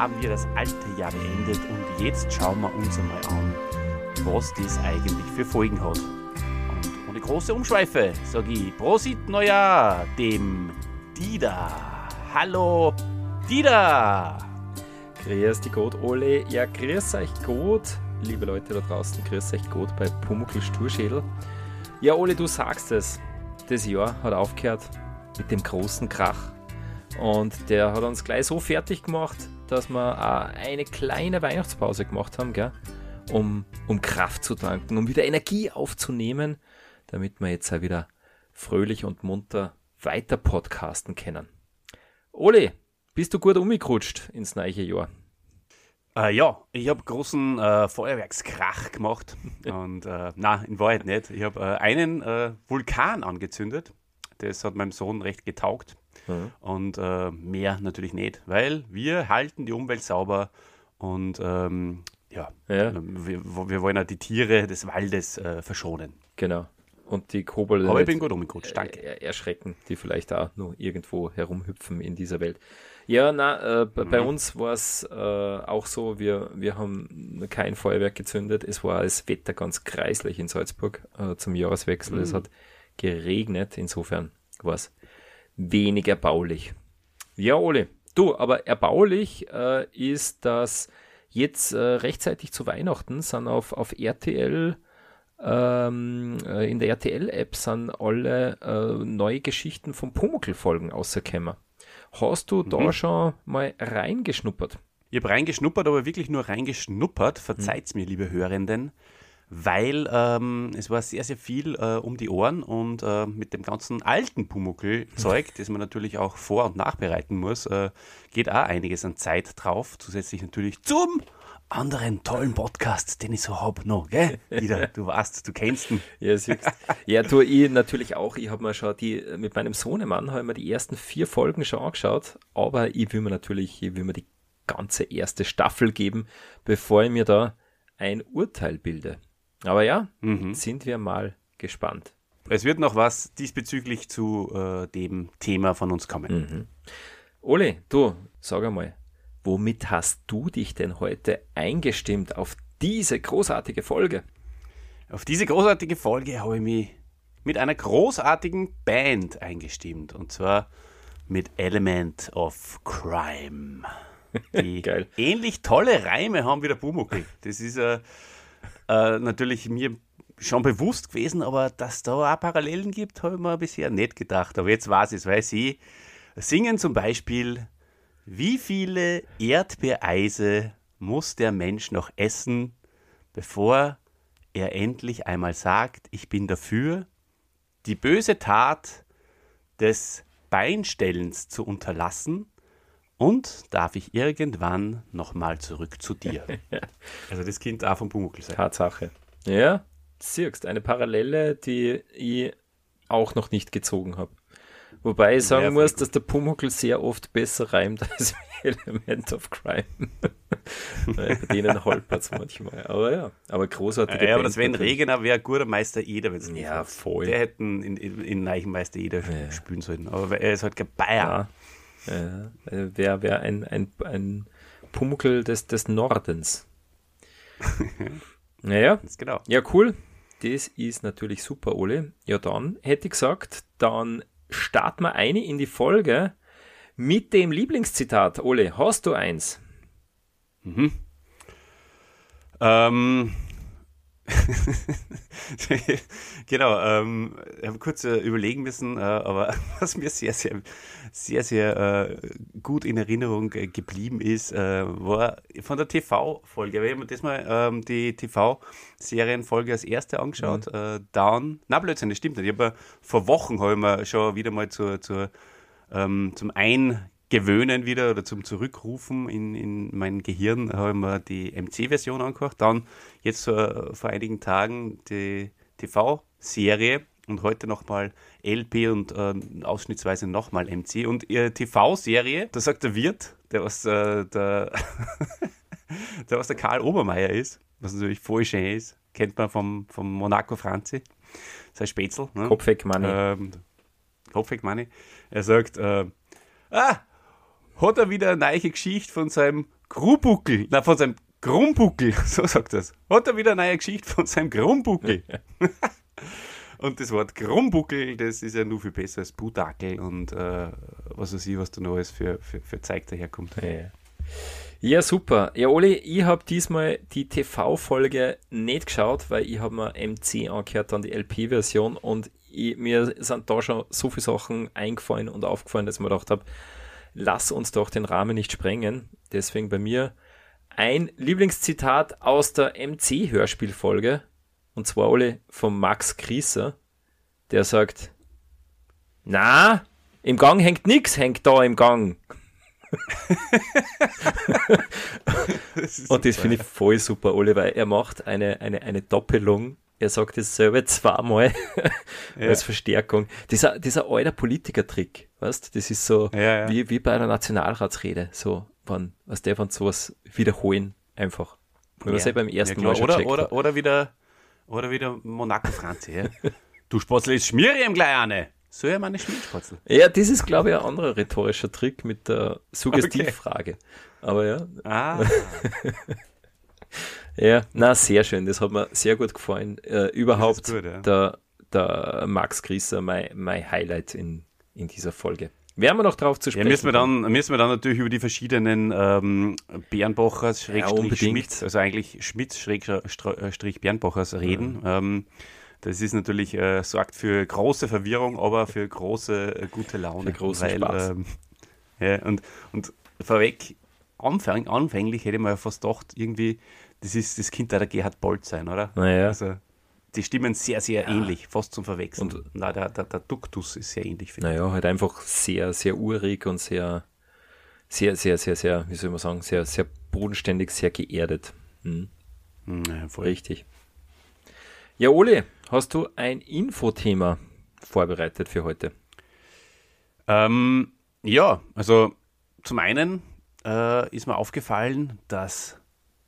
haben wir das alte Jahr beendet und jetzt schauen wir uns einmal an, was das eigentlich für Folgen hat. Und ohne große Umschweife sage ich Prosit Neujahr dem Dida. Hallo Dida! Grüß dich gut, Ole. Ja, grüß euch gut, liebe Leute da draußen. Grüß euch gut bei Pumuckl Sturschädel. Ja, Ole, du sagst es. Das Jahr hat aufgehört mit dem großen Krach. Und der hat uns gleich so fertig gemacht, dass wir auch eine kleine Weihnachtspause gemacht haben, gell? Um, um Kraft zu tanken, um wieder Energie aufzunehmen, damit wir jetzt auch wieder fröhlich und munter weiter podcasten können. Ole, bist du gut umgerutscht ins neue Jahr? Äh, ja, ich habe großen äh, Feuerwerkskrach gemacht. Und äh, na, in Wahrheit nicht. Ich habe äh, einen äh, Vulkan angezündet. Das hat meinem Sohn recht getaugt. Mhm. Und äh, mehr natürlich nicht, weil wir halten die Umwelt sauber und ähm, ja, ja. Wir, wir, wollen ja die Tiere des Waldes äh, verschonen. Genau. Und die Kobolde. Aber ich bin gut umgerutscht, danke. Erschrecken, die vielleicht auch nur irgendwo herumhüpfen in dieser Welt. Ja, na, äh, mhm. bei uns war es äh, auch so, wir, wir haben kein Feuerwerk gezündet. Es war das Wetter ganz kreislich in Salzburg äh, zum Jahreswechsel. Mhm. Es hat geregnet, insofern war es wenig erbaulich. Ja, Ole, du, aber erbaulich äh, ist, dass jetzt äh, rechtzeitig zu Weihnachten sind auf, auf RTL ähm, äh, in der RTL-App sind alle äh, neue Geschichten von Pumuckl-Folgen außerkämmer. Hast du mhm. da schon mal reingeschnuppert? Ich habe reingeschnuppert, aber wirklich nur reingeschnuppert. Verzeiht's mhm. mir, liebe Hörenden weil ähm, es war sehr, sehr viel äh, um die Ohren und äh, mit dem ganzen alten Pumuckl-Zeug, das man natürlich auch vor- und nachbereiten muss, äh, geht auch einiges an Zeit drauf. Zusätzlich natürlich zum anderen tollen Podcast, den ich so habe noch, gell? Wieder, du weißt, du kennst ihn. Ja, siehst. Ja, tu ich natürlich auch. Ich habe mir schon die, mit meinem Sohnemann habe mir die ersten vier Folgen schon angeschaut, aber ich will mir natürlich, ich will mir die ganze erste Staffel geben, bevor ich mir da ein Urteil bilde. Aber ja, mhm. sind wir mal gespannt. Es wird noch was diesbezüglich zu äh, dem Thema von uns kommen. Mhm. Ole, du, sag einmal, womit hast du dich denn heute eingestimmt auf diese großartige Folge? Auf diese großartige Folge habe ich mich mit einer großartigen Band eingestimmt. Und zwar mit Element of Crime. Die Geil. ähnlich tolle Reime haben wie der Bumuckel. Das ist ein. Äh, äh, natürlich mir schon bewusst gewesen, aber dass da auch Parallelen gibt, habe ich mir bisher nicht gedacht. Aber jetzt weiß ich es, weil sie singen zum Beispiel, wie viele Erdbeereise muss der Mensch noch essen, bevor er endlich einmal sagt, ich bin dafür, die böse Tat des Beinstellens zu unterlassen und darf ich irgendwann nochmal zurück zu dir? also das Kind auch vom Pumuckl sein. Tatsache. Ja, siehst eine Parallele, die ich auch noch nicht gezogen habe. Wobei ich sagen ja, muss, dass der Pumuckl sehr oft besser reimt als Element of Crime. bei denen holpert es manchmal. Aber ja, aber großartig. Ja, aber das Sven Regener wäre ein guter Meister Eder, wenn es nicht Ja, voll. Der hätten in, in, in Neichenmeister Eder ja. spielen sollen. Aber er ist halt kein Bayer. Ja. Äh, Wäre wär ein, ein, ein Pumuckl des, des Nordens. naja, genau. ja, cool. Das ist natürlich super, Ole. Ja, dann hätte ich gesagt, dann starten wir eine in die Folge mit dem Lieblingszitat. Ole, hast du eins? Mhm. Ähm, genau, ähm, ich habe kurz äh, überlegen müssen, äh, aber was mir sehr, sehr, sehr, sehr äh, gut in Erinnerung geblieben ist, äh, war von der TV-Folge. Wir haben das mal ähm, die TV-Serienfolge als erste angeschaut. Mhm. Äh, Down, na Blödsinn, das stimmt nicht. Ich habe vor Wochen habe ich mir schon wieder mal zur, zur, ähm, zum Ein Gewöhnen wieder oder zum Zurückrufen in, in mein Gehirn habe ich mir die MC-Version angehört. Dann jetzt äh, vor einigen Tagen die TV-Serie und heute nochmal LP und äh, ausschnittsweise nochmal MC. Und ihre TV-Serie, da sagt der Wirt, der was, äh, der, der was der Karl Obermeier ist, was natürlich voll schön ist, kennt man vom, vom Monaco Franzi, sein Spätzl. Ne? Kopfweg Money. Ähm, Kopfweg Money. Er sagt, äh, ah, hat er wieder eine neue Geschichte von seinem Grubuckel, na von seinem Grumbuckel, so sagt er Hat er wieder eine neue Geschichte von seinem Grumbuckel. und das Wort Grumbuckel, das ist ja nur viel besser als Budakel und äh, was weiß ich, was da noch alles für, für, für Zeug daherkommt. Ja. Ja, super. Ja, Oli, ich habe diesmal die TV-Folge nicht geschaut, weil ich habe mir MC angehört, dann die LP-Version und ich, mir sind da schon so viele Sachen eingefallen und aufgefallen, dass ich mir gedacht habe, lass uns doch den Rahmen nicht sprengen. Deswegen bei mir ein Lieblingszitat aus der MC-Hörspielfolge und zwar Oli von Max Grieser, der sagt, na, im Gang hängt nix, hängt da im Gang das und das finde ich voll super, Oli, weil er macht eine, eine, eine Doppelung. Er sagt dasselbe zweimal ja. als Verstärkung. Dieser, dieser alter Politiker-Trick, weißt das ist so ja, ja. Wie, wie bei einer Nationalratsrede, so, wann, was der von sowas wiederholen, einfach. Ja. Was beim ersten Mal oder, oder, oder wieder, oder wieder Monaco Franzi, ja. du Spotzel, jetzt schmier ihm gleich eine. So ja meine Schmiedspatzel. Ja, das ist, glaube ich, ein anderer rhetorischer Trick mit der Suggestivfrage. Okay. Aber ja. Ah. ja, na, sehr schön. Das hat mir sehr gut gefallen. Äh, überhaupt gut, ja. der, der Max Grieser, mein, mein Highlight in, in dieser Folge. Werden wir noch drauf zu sprechen? Ja, müssen wir dann, müssen wir dann natürlich über die verschiedenen ähm, Bernbachers, ja, Schmitz, also eigentlich Schmitz, Schrägstrich Bernbachers reden. Ja. Ähm, das ist natürlich, äh, sorgt für große Verwirrung, aber für große äh, gute Laune. Für großen weil, Spaß. Ähm, ja, und, und vorweg, anfäng, anfänglich hätte man ja fast gedacht, irgendwie, das ist das Kind der Gerhard Bolt sein, oder? Naja. Also, die stimmen sehr, sehr ja. ähnlich, fast zum Verwechseln. Und Na, der, der, der Duktus ist sehr ähnlich, naja, halt einfach sehr, sehr urig und sehr, sehr, sehr, sehr, sehr, wie soll man sagen, sehr, sehr bodenständig, sehr geerdet. Hm. Ja, Richtig. Ja, Ole, hast du ein Infothema vorbereitet für heute? Ähm, ja, also zum einen äh, ist mir aufgefallen, dass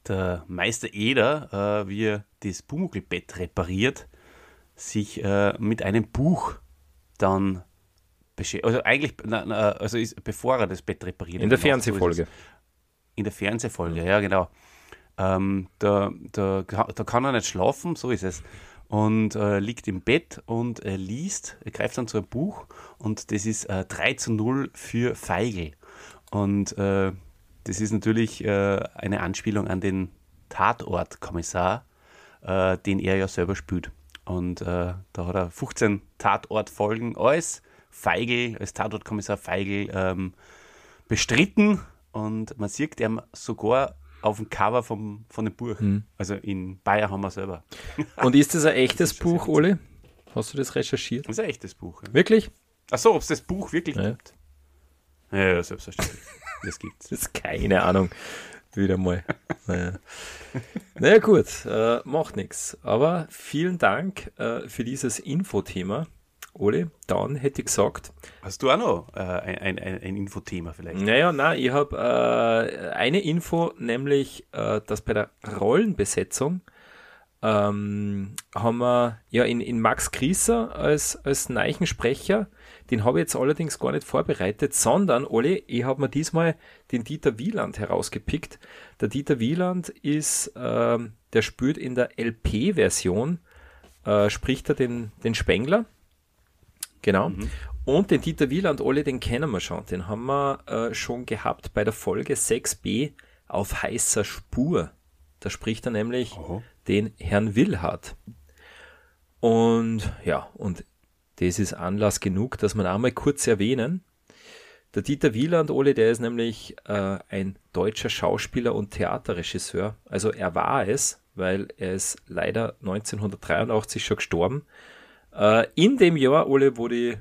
der Meister Eder, äh, wie er das Pumuckl-Bett repariert, sich äh, mit einem Buch dann beschäftigt. Also eigentlich, na, na, also ist, bevor er das Bett repariert. In der Fernsehfolge. In der Fernsehfolge, ja, genau. Ähm, da, da, da kann er nicht schlafen, so ist es. Und äh, liegt im Bett und er liest, er greift dann zu einem Buch und das ist äh, 3 zu 0 für Feigl. Und äh, das ist natürlich äh, eine Anspielung an den Tatortkommissar, äh, den er ja selber spielt. Und äh, da hat er 15 Tatortfolgen als Feigl, als Tatortkommissar Feigl ähm, bestritten und man sieht ihm sogar auf dem Cover vom, von dem Buch. Mhm. Also in Bayern haben wir selber. Und ist das ein echtes Buch, Oli? Hast du das recherchiert? Das ist ein echtes Buch. Ja. Wirklich? Achso, ob es das Buch wirklich ja. gibt? Ja, selbstverständlich. das gibt's. Das ist keine Ahnung. Wieder mal. Naja, naja gut, äh, macht nichts. Aber vielen Dank äh, für dieses Infothema. Ole, dann hätte ich gesagt. Hast du auch noch äh, ein, ein, ein Infothema vielleicht? Naja, nein, ich habe äh, eine Info, nämlich, äh, dass bei der Rollenbesetzung ähm, haben wir ja in, in Max Grieser als, als Neichensprecher, den habe ich jetzt allerdings gar nicht vorbereitet, sondern, Ole, ich habe mir diesmal den Dieter Wieland herausgepickt. Der Dieter Wieland ist, ähm, der spielt in der LP-Version, äh, spricht er den, den Spengler Genau. Mhm. Und den Dieter Wieland, alle, den kennen wir schon. Den haben wir äh, schon gehabt bei der Folge 6b auf heißer Spur. Da spricht er nämlich oh. den Herrn Willhardt. Und ja, und das ist Anlass genug, dass man einmal kurz erwähnen. Der Dieter Wieland, Ole, der ist nämlich äh, ein deutscher Schauspieler und Theaterregisseur. Also er war es, weil er ist leider 1983 schon gestorben. Äh, in dem Jahr, Ole, wo die,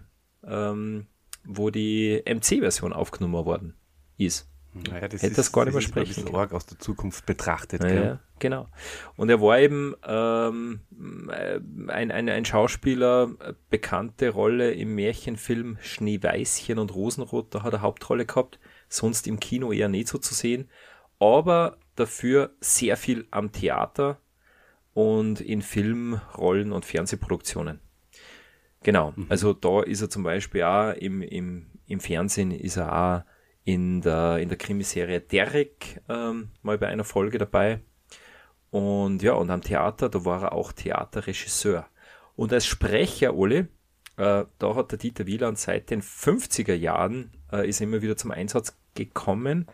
ähm, wo die MC-Version aufgenommen worden ist. Naja, das Hätte ist, das gar nicht mehr sprechen. Ein arg aus der Zukunft betrachtet. Ja, genau. Und er war eben ähm, ein, ein, ein Schauspieler, bekannte Rolle im Märchenfilm Schneeweißchen und Rosenrot, da hat er Hauptrolle gehabt, sonst im Kino eher nicht so zu sehen, aber dafür sehr viel am Theater und in Filmrollen und Fernsehproduktionen. Genau, mhm. also da ist er zum Beispiel auch im, im, im Fernsehen ist er auch in der, in der Krimiserie Derek ähm, mal bei einer Folge dabei. Und ja, und am Theater, da war er auch Theaterregisseur. Und als Sprecher, Oli, äh, da hat der Dieter Wieland seit den 50er Jahren äh, ist immer wieder zum Einsatz gekommen.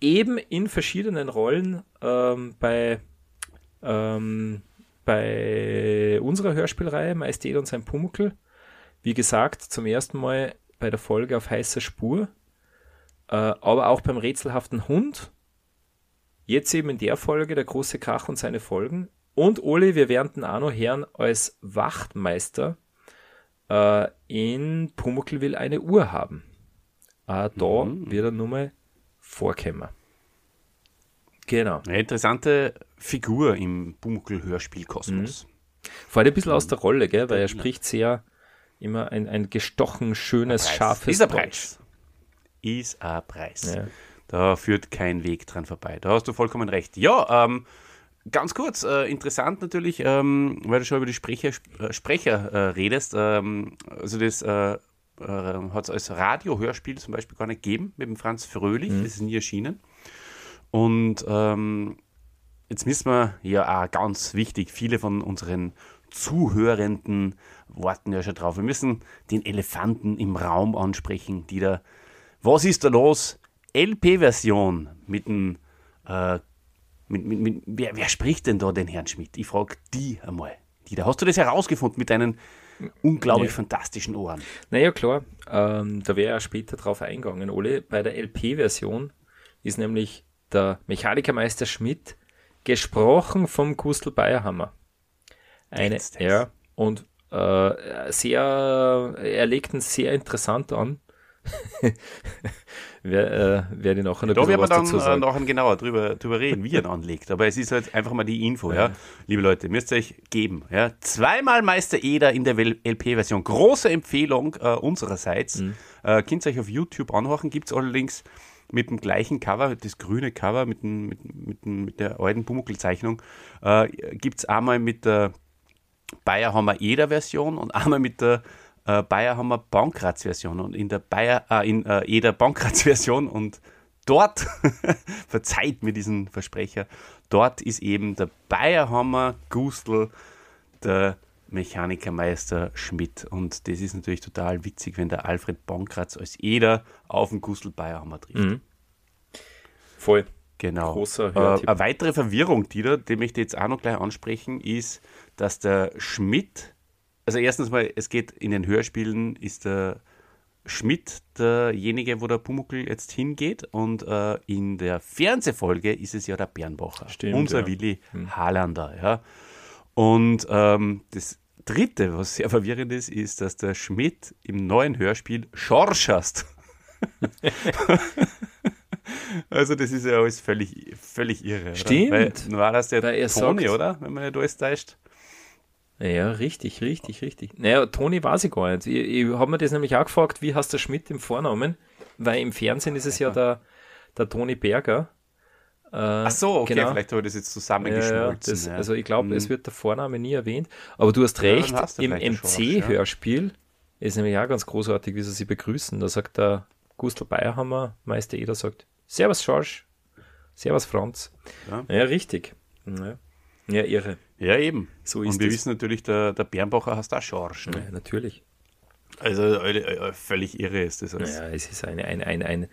Eben in verschiedenen Rollen ähm, bei, ähm, bei unserer Hörspielreihe Majestät und sein Pumuckel. Wie gesagt, zum ersten Mal bei der Folge auf heißer Spur, äh, aber auch beim rätselhaften Hund. Jetzt eben in der Folge der große Krach und seine Folgen. Und Oli, wir werden den Arno Herrn als Wachtmeister äh, in Pumuckl will eine Uhr haben. Äh, da mhm. wird er nur mal vorkommen. Genau. Eine interessante Figur im Pumuckl-Hörspielkosmos. Mhm. Fällt ein bisschen aus der Rolle, gell? weil er spricht sehr immer ein, ein gestochen, schönes, scharfes Ist ein Preis. Ist ein Preis. Ja. Da führt kein Weg dran vorbei. Da hast du vollkommen recht. Ja, ähm, Ganz kurz, äh, interessant natürlich, ähm, weil du schon über die Sprecher, äh, Sprecher äh, redest. Ähm, also das äh, äh, hat es als Radiohörspiel zum Beispiel gar nicht gegeben mit dem Franz Fröhlich, mhm. das ist nie erschienen. Und ähm, jetzt müssen wir ja auch ganz wichtig, viele von unseren Zuhörenden warten ja schon drauf. Wir müssen den Elefanten im Raum ansprechen, die da, was ist da los? LP-Version mit dem äh, mit, mit, mit, wer, wer, spricht denn da den Herrn Schmidt? Ich frage die einmal. Die da. Hast du das herausgefunden mit deinen unglaublich nee. fantastischen Ohren? Naja, klar. Ähm, da wäre ja später drauf eingegangen. Ole, bei der LP-Version ist nämlich der Mechanikermeister Schmidt gesprochen vom Gustl Bayerhammer. Eine, ja, und äh, sehr, er legt ihn sehr interessant an. Wer, äh, werde noch ein Da werden wir dann noch genauer drüber, drüber reden, wie er ihn anlegt. Aber es ist halt einfach mal die Info, ja. ja. Liebe Leute, müsst ihr euch geben. Ja. Zweimal Meister Eder in der LP-Version. Große Empfehlung äh, unsererseits. Mhm. Äh, könnt ihr euch auf YouTube anhören, gibt es allerdings mit dem gleichen Cover, das grüne Cover mit, dem, mit, mit, mit der alten Pumuckl-Zeichnung, äh, gibt es einmal mit der Bayerhammer Eder-Version und einmal mit der äh, Bayer haben wir Bankrats-Version und in der Bayer, äh, in äh, jeder Bankrats-Version und dort, verzeiht mir diesen Versprecher, dort ist eben der Bayerhammer Gustl der Mechanikermeister Schmidt. Und das ist natürlich total witzig, wenn der Alfred Bankratz als Eder auf den Gustl Bayerhammer trifft. Mhm. Voll. Genau. Großer äh, eine weitere Verwirrung, die da, die möchte ich jetzt auch noch gleich ansprechen, ist, dass der Schmidt also erstens mal, es geht in den Hörspielen, ist der Schmidt derjenige, wo der Pumuckl jetzt hingeht und äh, in der Fernsehfolge ist es ja der Bernbacher, Stimmt, unser ja. Willi hm. Harlander. Ja. Und ähm, das Dritte, was sehr verwirrend ist, ist, dass der Schmidt im neuen Hörspiel Schorsch hast. also das ist ja alles völlig, völlig irre. Stimmt. Oder? Weil, war das der Toni, oder? Wenn man nicht alles täuscht. Ja, richtig, richtig, richtig. Naja, Toni weiß ich gar nicht. Ich, ich habe mir das nämlich auch gefragt, wie heißt der Schmidt im Vornamen? Weil im Fernsehen ist es ja der, der Toni Berger. Äh, Ach so, okay, genau. vielleicht habe ich das jetzt zusammengeschmolzen. Ja, ja, Also ich glaube, mhm. es wird der Vorname nie erwähnt. Aber du hast recht, hast du im MC-Hörspiel ist nämlich auch ganz großartig, wie sie sie begrüßen. Da sagt der Gustl Bayerhammer, Meister Eder, sagt Servus Schorsch, Servus Franz. Ja, richtig. Ja. ja, irre. Ja, eben. So ist Und wir das. wissen natürlich, der, der Bernbacher hast auch Schorsch. Ne? Ja, natürlich. Also äh, völlig irre ist das. Alles. Ja, es ist ein, ein, ein, ein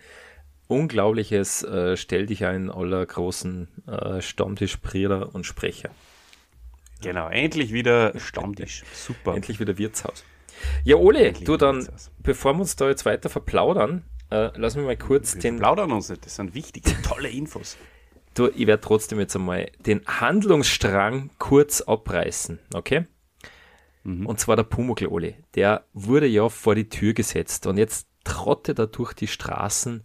unglaubliches äh, Stell dich ein aller großen äh, Stammtischprierer und Sprecher. Genau, endlich wieder Stammtisch. Super. endlich wieder Wirtshaus. Ja, Ole, endlich du dann, Wirtshaus. bevor wir uns da jetzt weiter verplaudern, äh, lass mich mal kurz wir den. Plaudern uns nicht, das sind wichtige, tolle Infos. Du, ich werde trotzdem jetzt einmal den Handlungsstrang kurz abreißen, okay? Mhm. Und zwar der Pumuckl Oli. Der wurde ja vor die Tür gesetzt und jetzt trottet er durch die Straßen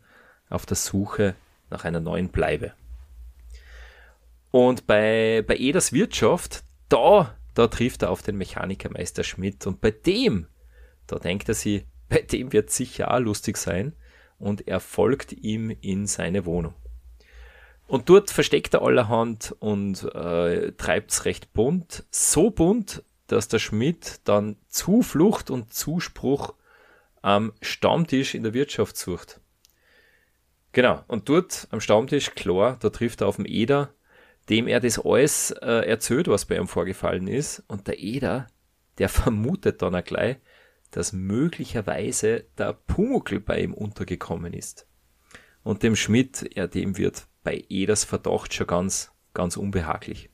auf der Suche nach einer neuen Bleibe. Und bei, bei Eders Wirtschaft, da, da trifft er auf den Mechanikermeister Schmidt und bei dem, da denkt er sich, bei dem wird sicher auch lustig sein und er folgt ihm in seine Wohnung. Und dort versteckt er allerhand und äh, treibt es recht bunt. So bunt, dass der Schmidt dann Zuflucht und Zuspruch am Stammtisch in der Wirtschaft sucht. Genau, und dort am Stammtisch, klar, da trifft er auf den Eder, dem er das alles äh, erzählt, was bei ihm vorgefallen ist. Und der Eder, der vermutet dann auch gleich, dass möglicherweise der Pumuckl bei ihm untergekommen ist. Und dem Schmidt, ja, dem wird bei Eders Verdacht schon ganz, ganz unbehaglich.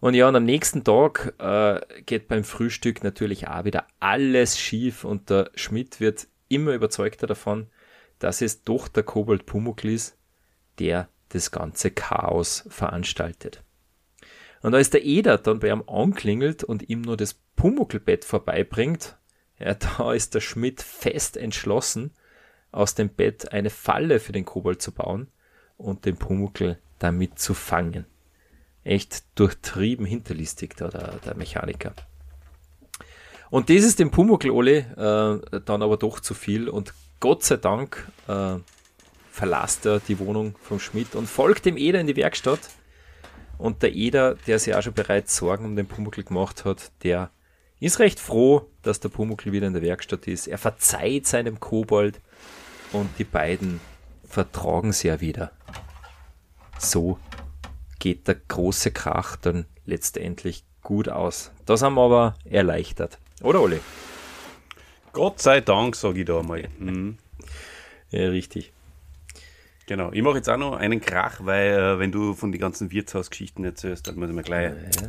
Und ja, und am nächsten Tag äh, geht beim Frühstück natürlich auch wieder alles schief und der Schmidt wird immer überzeugter davon, dass es doch der Kobold Pumuckl ist, der das ganze Chaos veranstaltet. Und als der Eder dann bei ihm anklingelt und ihm nur das Pumuckelbett vorbeibringt, ja, da ist der Schmidt fest entschlossen, aus dem Bett eine Falle für den Kobold zu bauen und den Pumuckel damit zu fangen. Echt durchtrieben hinterlistig da der, der Mechaniker. Und das ist dem Pumuckel Ole äh, dann aber doch zu viel und Gott sei Dank äh, verlässt er die Wohnung vom Schmidt und folgt dem Eder in die Werkstatt. Und der Eder, der sich auch schon bereits Sorgen um den Pumuckl gemacht hat, der ist recht froh, dass der Pumuckl wieder in der Werkstatt ist. Er verzeiht seinem Kobold und die beiden vertragen sich ja wieder. So geht der große Krach dann letztendlich gut aus. Das haben wir aber erleichtert. Oder Oli? Gott sei Dank, sage ich da mal. Mhm. Ja, richtig. Genau, ich mache jetzt auch noch einen Krach, weil äh, wenn du von den ganzen Wirtshausgeschichten erzählst, dann muss ich mir gleich. Ja,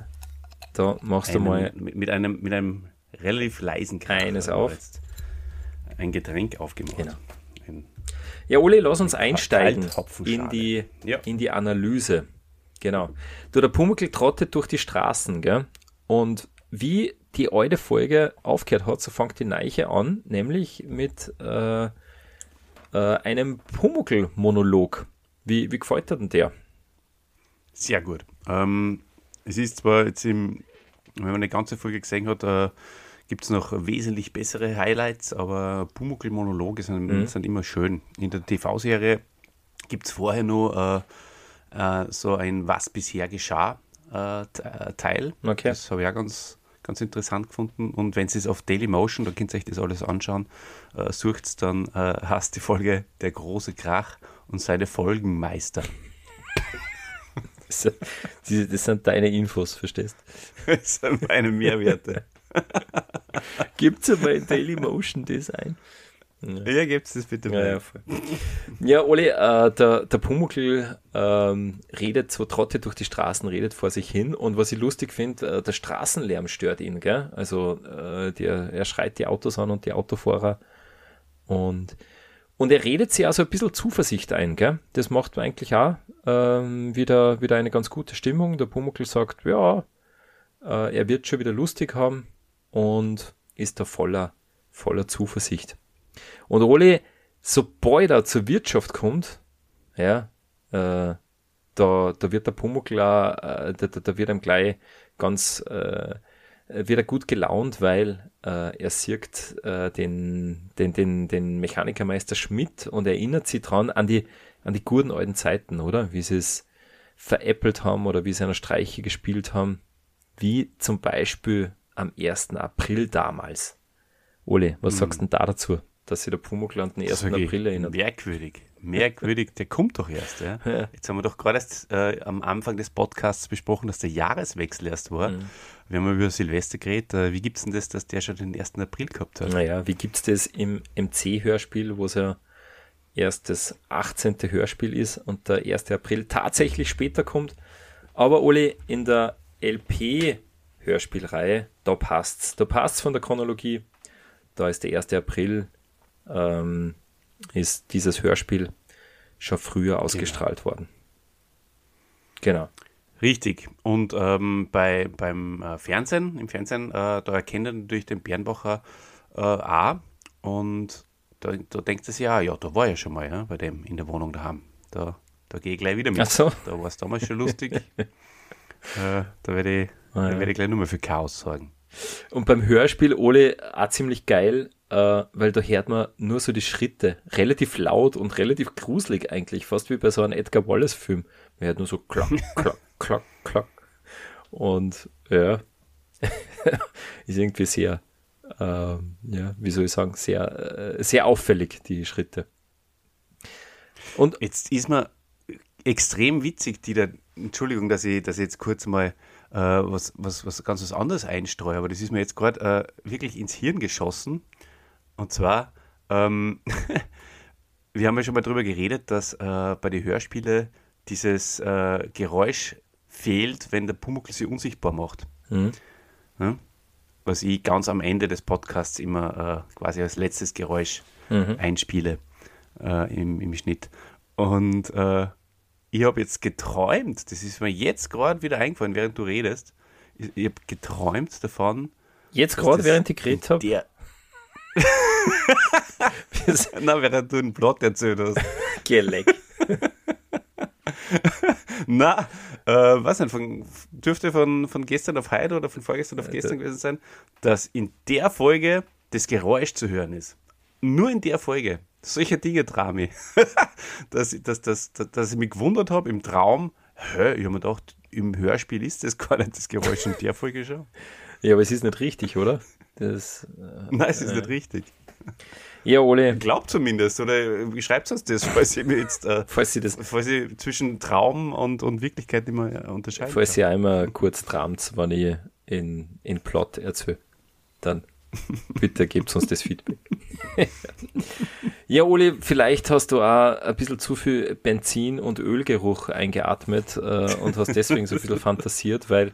da machst einen, du mal. Mit, mit, einem, mit einem relativ leisen Krach. Eines auf. Ein Getränk aufgemacht. Genau. Ja, Uli, lass uns einsteigen in die, ja. in die Analyse. Genau. Du, der Pumuckl trottet durch die Straßen, gell? Und wie die alte Folge aufgehört hat, so fängt die Neiche an, nämlich mit äh, äh, einem Pumuckl-Monolog. Wie, wie gefällt dir denn der? Sehr gut. Ähm, es ist zwar jetzt im, wenn man eine ganze Folge gesehen hat, äh, gibt es noch wesentlich bessere Highlights, aber Pumuckl-Monologe sind, mhm. sind, immer schön. In der TV-Serie gibt es vorher nur äh, äh, so ein Was bisher geschah äh, äh, Teil. Okay. Das habe ich auch ganz, ganz interessant gefunden. Und wenn Sie es auf Dailymotion, da könnt ihr euch das alles anschauen, äh, sucht, dann äh, hast die Folge Der große Krach und seine Folgenmeister. das, das sind deine Infos, verstehst du? Das sind meine Mehrwerte. Gibt es aber in Dailymotion Design? Ja, ja gibt es das bitte mal. Ja, ja, ja Oli, äh, der, der Pumuckl ähm, redet so, trottet durch die Straßen, redet vor sich hin und was ich lustig finde, äh, der Straßenlärm stört ihn, gell? Also äh, der, er schreit die Autos an und die Autofahrer und, und er redet sich also ein bisschen Zuversicht ein, gell? Das macht eigentlich auch ähm, wieder, wieder eine ganz gute Stimmung. Der Pumuckl sagt, ja, äh, er wird schon wieder lustig haben und ist da voller, voller Zuversicht. Und Oli, sobald er zur Wirtschaft kommt, ja, äh, da, da wird der Pumuckl, äh, da, da wird ihm gleich ganz, äh, wird er gut gelaunt, weil äh, er sieht äh, den, den, den, den Mechanikermeister Schmidt und erinnert sich dran an die, an die guten alten Zeiten, oder? Wie sie es veräppelt haben oder wie sie eine Streiche gespielt haben. Wie zum Beispiel am 1. April damals. Ole, was hm. sagst du denn da dazu? dass sich der Pumuckl an den 1. April erinnert. Merkwürdig. Merkwürdig, der kommt doch erst. Ja? ja. Jetzt haben wir doch gerade erst äh, am Anfang des Podcasts besprochen, dass der Jahreswechsel erst war. Mhm. Wir haben über Silvester geredet. Äh, wie gibt es denn das, dass der schon den 1. April gehabt hat? Naja, wie gibt es das im MC-Hörspiel, wo es ja erst das 18. Hörspiel ist und der 1. April tatsächlich später kommt. Aber Oli, in der LP-Hörspielreihe, da passt's. Da passt's von der Chronologie. Da ist der 1. April ähm, ist dieses Hörspiel schon früher ausgestrahlt genau. worden. Genau. Richtig. Und ähm, bei, beim äh, Fernsehen, im Fernsehen, äh, da erkennt er natürlich den Bernbacher äh, auch. Und da, da denkt er sich, ja, ja, da war ja schon mal, ja, bei dem in der Wohnung daheim. Da, da gehe ich gleich wieder mit. So. Da war es damals schon lustig. äh, da werde ich, ah, ja. werd ich gleich nur mal für Chaos sorgen. Und beim Hörspiel Ole auch ziemlich geil, äh, weil da hört man nur so die Schritte. Relativ laut und relativ gruselig eigentlich, fast wie bei so einem Edgar Wallace-Film. Man hört nur so klack, klack, klack, klack. Und ja, ist irgendwie sehr, äh, ja, wie soll ich sagen, sehr, äh, sehr auffällig, die Schritte. Und jetzt ist mir extrem witzig, die da, Entschuldigung, dass ich, dass ich jetzt kurz mal äh, was, was, was ganz was anderes einstreue, aber das ist mir jetzt gerade äh, wirklich ins Hirn geschossen. Und zwar, ähm, wir haben ja schon mal darüber geredet, dass äh, bei den Hörspielen dieses äh, Geräusch fehlt, wenn der Pumuckl sie unsichtbar macht. Mhm. Ja? Was ich ganz am Ende des Podcasts immer äh, quasi als letztes Geräusch mhm. einspiele äh, im, im Schnitt. Und ich habe jetzt geträumt, das ist mir jetzt gerade wieder eingefallen, während du redest. Ich, ich habe geträumt davon. Jetzt gerade, während ich geredet habe? Na, während du einen Plot erzählt hast. Geleck. Na, äh, was denn, von, dürfte von, von gestern auf heute oder von vorgestern auf gestern gewesen sein, dass in der Folge das Geräusch zu hören ist. Nur in der Folge. Solche Dinge traue ich. dass, dass, dass, dass ich mich gewundert habe im Traum, hä, ich habe mir gedacht, im Hörspiel ist das gar nicht das Geräusch in der Folge schon. Ja, aber es ist nicht richtig, oder? Das, äh, Nein, es ist äh, nicht richtig. Ja, Ole. Glaubt zumindest, oder wie schreibt es das, falls ihr mir jetzt, äh, falls sie das, falls ihr zwischen Traum und, und Wirklichkeit immer unterscheiden Falls ihr einmal kurz traumt, wenn ich in, in Plot erzähle, dann bitte gebt uns das Feedback. ja, Oli, vielleicht hast du auch ein bisschen zu viel Benzin- und Ölgeruch eingeatmet äh, und hast deswegen so viel fantasiert, weil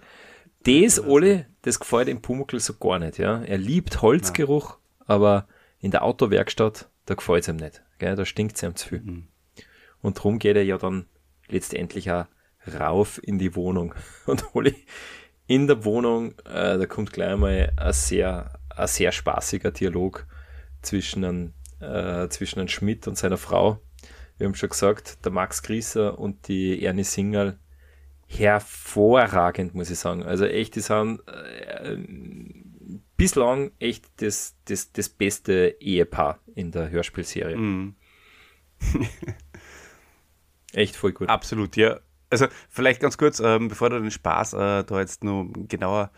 das, Oli, das gefällt dem Pumuckl so gar nicht. Ja? Er liebt Holzgeruch, aber in der Autowerkstatt, da gefällt es ihm nicht. Gell? Da stinkt es ihm zu viel. Mhm. Und darum geht er ja dann letztendlich auch rauf in die Wohnung. Und Oli, in der Wohnung, äh, da kommt gleich mal ein sehr, ein sehr spaßiger Dialog zwischen einem, äh, zwischen einem Schmidt und seiner Frau. Wir haben schon gesagt, der Max Grieser und die Ernie Singerl, hervorragend, muss ich sagen. Also echt, die sind äh, bislang echt das, das, das beste Ehepaar in der Hörspielserie. Mm. echt voll gut. Absolut, ja. Also vielleicht ganz kurz, ähm, bevor du den Spaß äh, da jetzt nur genauer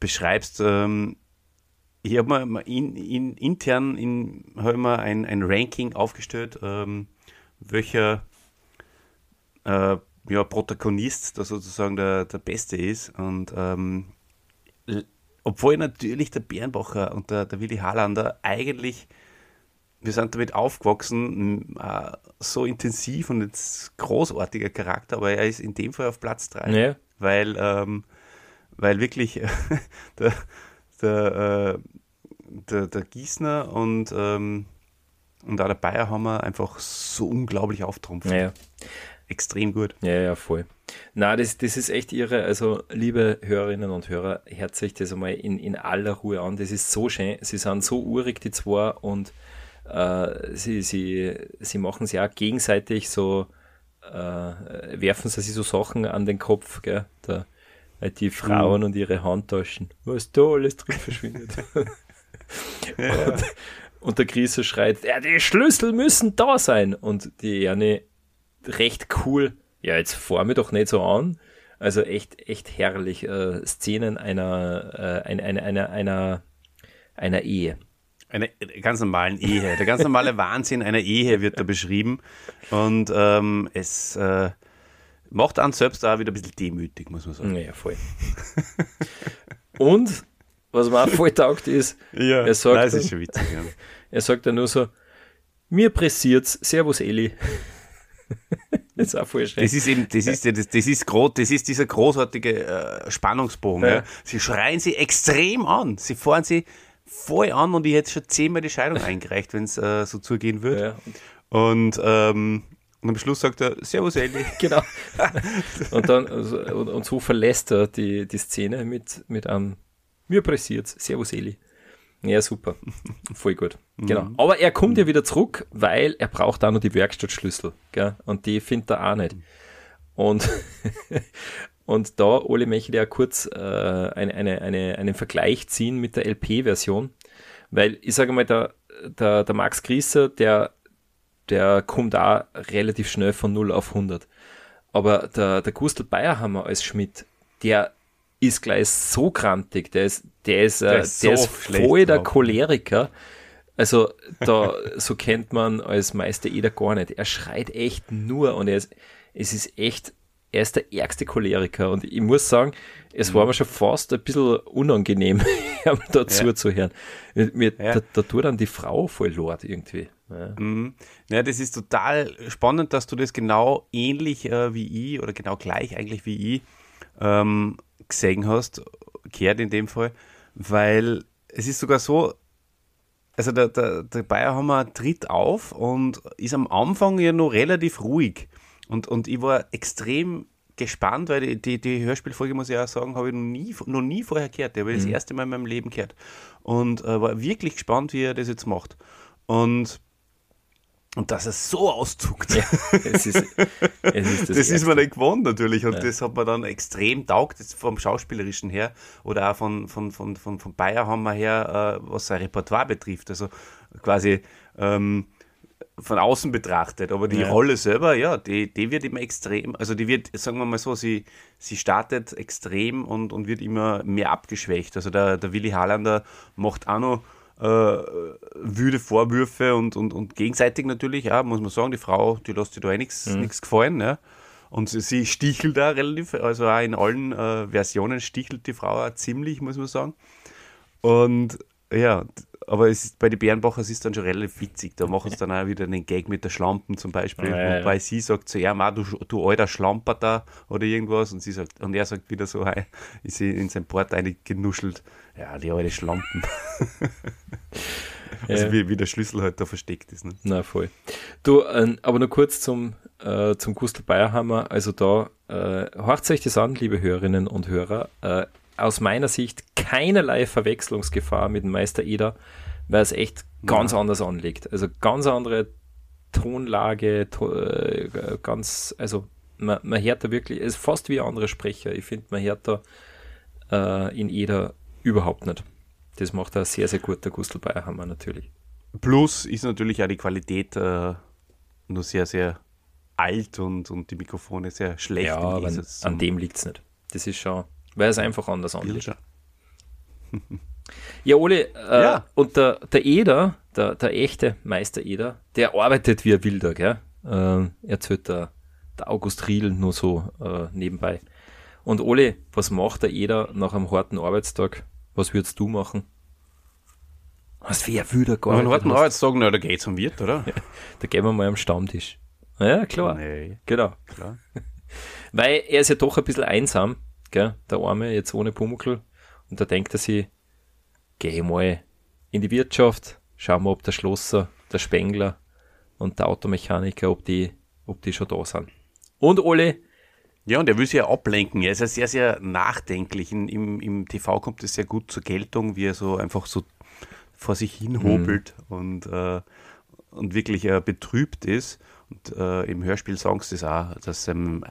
beschreibst, ähm, ich habe mal in, in, intern in, hab mal ein, ein Ranking aufgestellt, ähm, welcher äh, ja, Protagonist da sozusagen der, der Beste ist. Und ähm, obwohl natürlich der Bernbacher und der, der Willi Harlander eigentlich, wir sind damit aufgewachsen, äh, so intensiv und jetzt großartiger Charakter, aber er ist in dem Fall auf Platz 3. Ja. Weil, ähm, weil wirklich der, der, äh, der, der Gießner und, ähm, und auch der Bayer haben wir einfach so unglaublich auftrumpft. Ja. Extrem gut. Ja, ja, voll. Na, das, das ist echt irre. Also, liebe Hörerinnen und Hörer, hört sich das einmal in, in aller Ruhe an. Das ist so schön. Sie sind so urig, die zwei, und äh, sie, sie, sie machen sich auch gegenseitig so, äh, werfen sie sich so Sachen an den Kopf, gell? Da, die Frauen mhm. und ihre Handtaschen. Was da alles drin verschwindet. ja. und, und, der Krise schreit, ja, die Schlüssel müssen da sein. Und die Erne recht cool ja, jetzt fahr mir doch nicht so an. Also echt, echt herrlich. Äh, Szenen einer, äh, einer, einer, einer, einer, einer Ehe. Eine ganz normalen Ehe. Der ganz normale Wahnsinn einer Ehe wird da beschrieben. Und ähm, es äh, macht einen selbst auch wieder ein bisschen demütig, muss man sagen. Ja, voll. Und was mir auch voll taugt ist, ja, er sagt, nein, das ist schon witzig, ja. er sagt dann nur so, mir pressiert's, Servus Eli. Das ist auch voll schön. Das ist eben, das ist, das, das ist, groß, das ist dieser großartige äh, Spannungsbogen. Ja. Ja. Sie schreien sie extrem an. Sie fahren sie voll an und ich hätte schon zehnmal die Scheidung eingereicht, wenn es äh, so zugehen würde. Ja. Und, ähm, und am Schluss sagt er, Servus Elli. Genau. und dann, also, und, und, so verlässt er die, die Szene mit, mit einem, mir pressiert Servus Eli. Ja, super. Voll gut. Genau. Mhm. Aber er kommt ja wieder zurück, weil er braucht auch noch die Werkstattschlüssel. Gell? Und die findet er auch nicht. Und, und da, Ole, möchte ja kurz äh, eine, eine, eine, einen Vergleich ziehen mit der LP-Version. Weil ich sage mal, der, der, der Max Grieser, der, der kommt auch relativ schnell von 0 auf 100. Aber der, der Gustl Bayerhammer als Schmidt, der ist gleich so krantig, der ist, der ist, der äh, ist, der ist voll der Choleriker. Also da, so kennt man als Meister Eder gar nicht. Er schreit echt nur und er ist, es ist echt, er ist der ärgste Choleriker und ich muss sagen, es war mir schon fast ein bisschen unangenehm, ihm dazu ja. zu hören. Mir, ja. da, da tut dann die Frau voll Lord irgendwie. Ja. Mhm. ja, das ist total spannend, dass du das genau ähnlich äh, wie ich oder genau gleich eigentlich wie ich ähm, gesehen hast, kehrt in dem Fall, weil es ist sogar so, also der, der, der Bayerhammer tritt auf und ist am Anfang ja noch relativ ruhig. Und, und ich war extrem gespannt, weil die, die, die Hörspielfolge, muss ich auch sagen, habe ich noch nie, noch nie vorher gehört. Die habe ich mhm. das erste Mal in meinem Leben gehört. Und äh, war wirklich gespannt, wie er das jetzt macht. Und und dass er so auszuckt. Ja, es ist, es ist das, das ist man nicht gewohnt natürlich. Und ja. das hat man dann extrem taugt, jetzt vom Schauspielerischen her oder auch von, von, von, von, von Bayerhammer her, äh, was sein Repertoire betrifft. Also quasi ähm, von außen betrachtet. Aber die ja. Rolle selber, ja, die, die wird immer extrem, also die wird, sagen wir mal so, sie, sie startet extrem und, und wird immer mehr abgeschwächt. Also der, der Willi Harlander macht auch noch äh, wüde Vorwürfe und, und, und gegenseitig natürlich, ja, muss man sagen, die Frau, die lässt sich da eh nichts mhm. gefallen. Ja. Und sie, sie, stichelt da relativ, also auch in allen äh, Versionen stichelt die Frau auch ziemlich, muss man sagen. Und ja, aber es ist, bei den Bärenbachers ist dann schon relativ witzig. Da machen sie dann auch wieder einen Gag mit der Schlampen zum Beispiel. Ja, Wobei ja. sie sagt so, ja, du, du alter Schlamper da oder irgendwas. Und sie sagt, und er sagt wieder so, hey, ist sie in sein Port genuschelt. Ja, die alte Schlampen. also ja. wie, wie der Schlüssel halt da versteckt ist. Ne? Na, voll. Du, äh, aber nur kurz zum, äh, zum Gustl Bayerhammer. Also da, äh, horcht euch das an, liebe Hörerinnen und Hörer. Äh, aus meiner Sicht keinerlei Verwechslungsgefahr mit dem Meister Eder, weil es echt ganz ja. anders anliegt. Also ganz andere Tonlage, to äh, ganz, also man, man hört da wirklich, es ist fast wie andere Sprecher. Ich finde, man hört da äh, in Eder überhaupt nicht. Das macht er sehr, sehr gut, der Gustl Bayerhammer natürlich. Plus ist natürlich auch die Qualität äh, nur sehr, sehr alt und, und die Mikrofone sehr schlecht. Ja, aber an dem liegt es nicht. Das ist schon weil es einfach anders anliegt. Ja, Ole, äh, ja. und der, der Eder, der, der echte Meister Eder, der arbeitet wie ein Wilder, gell? Äh, erzählt der, der August Riel nur so äh, nebenbei. Und Ole, was macht der Eder nach einem harten Arbeitstag? Was würdest du machen? Was würde gar Nach einem harten Arbeitstag, na, da geht's zum Wirt, oder? da gehen wir mal am Stammtisch. Ja, klar. Nee. Genau. Klar. Weil er ist ja doch ein bisschen einsam gell, der Arme, jetzt ohne Pumuckl. Und da denkt er sich, geh mal in die Wirtschaft, schau mal, ob der Schlosser, der Spengler und der Automechaniker, ob die, ob die schon da sind. Und Ole. Ja, und er will sich ja ablenken. Er ist ja sehr, sehr nachdenklich. In, im, Im TV kommt es sehr gut zur Geltung, wie er so einfach so vor sich hin hobelt mhm. und, äh, und wirklich äh, betrübt ist. Und äh, im Hörspiel sagen sie das auch, dass ähm,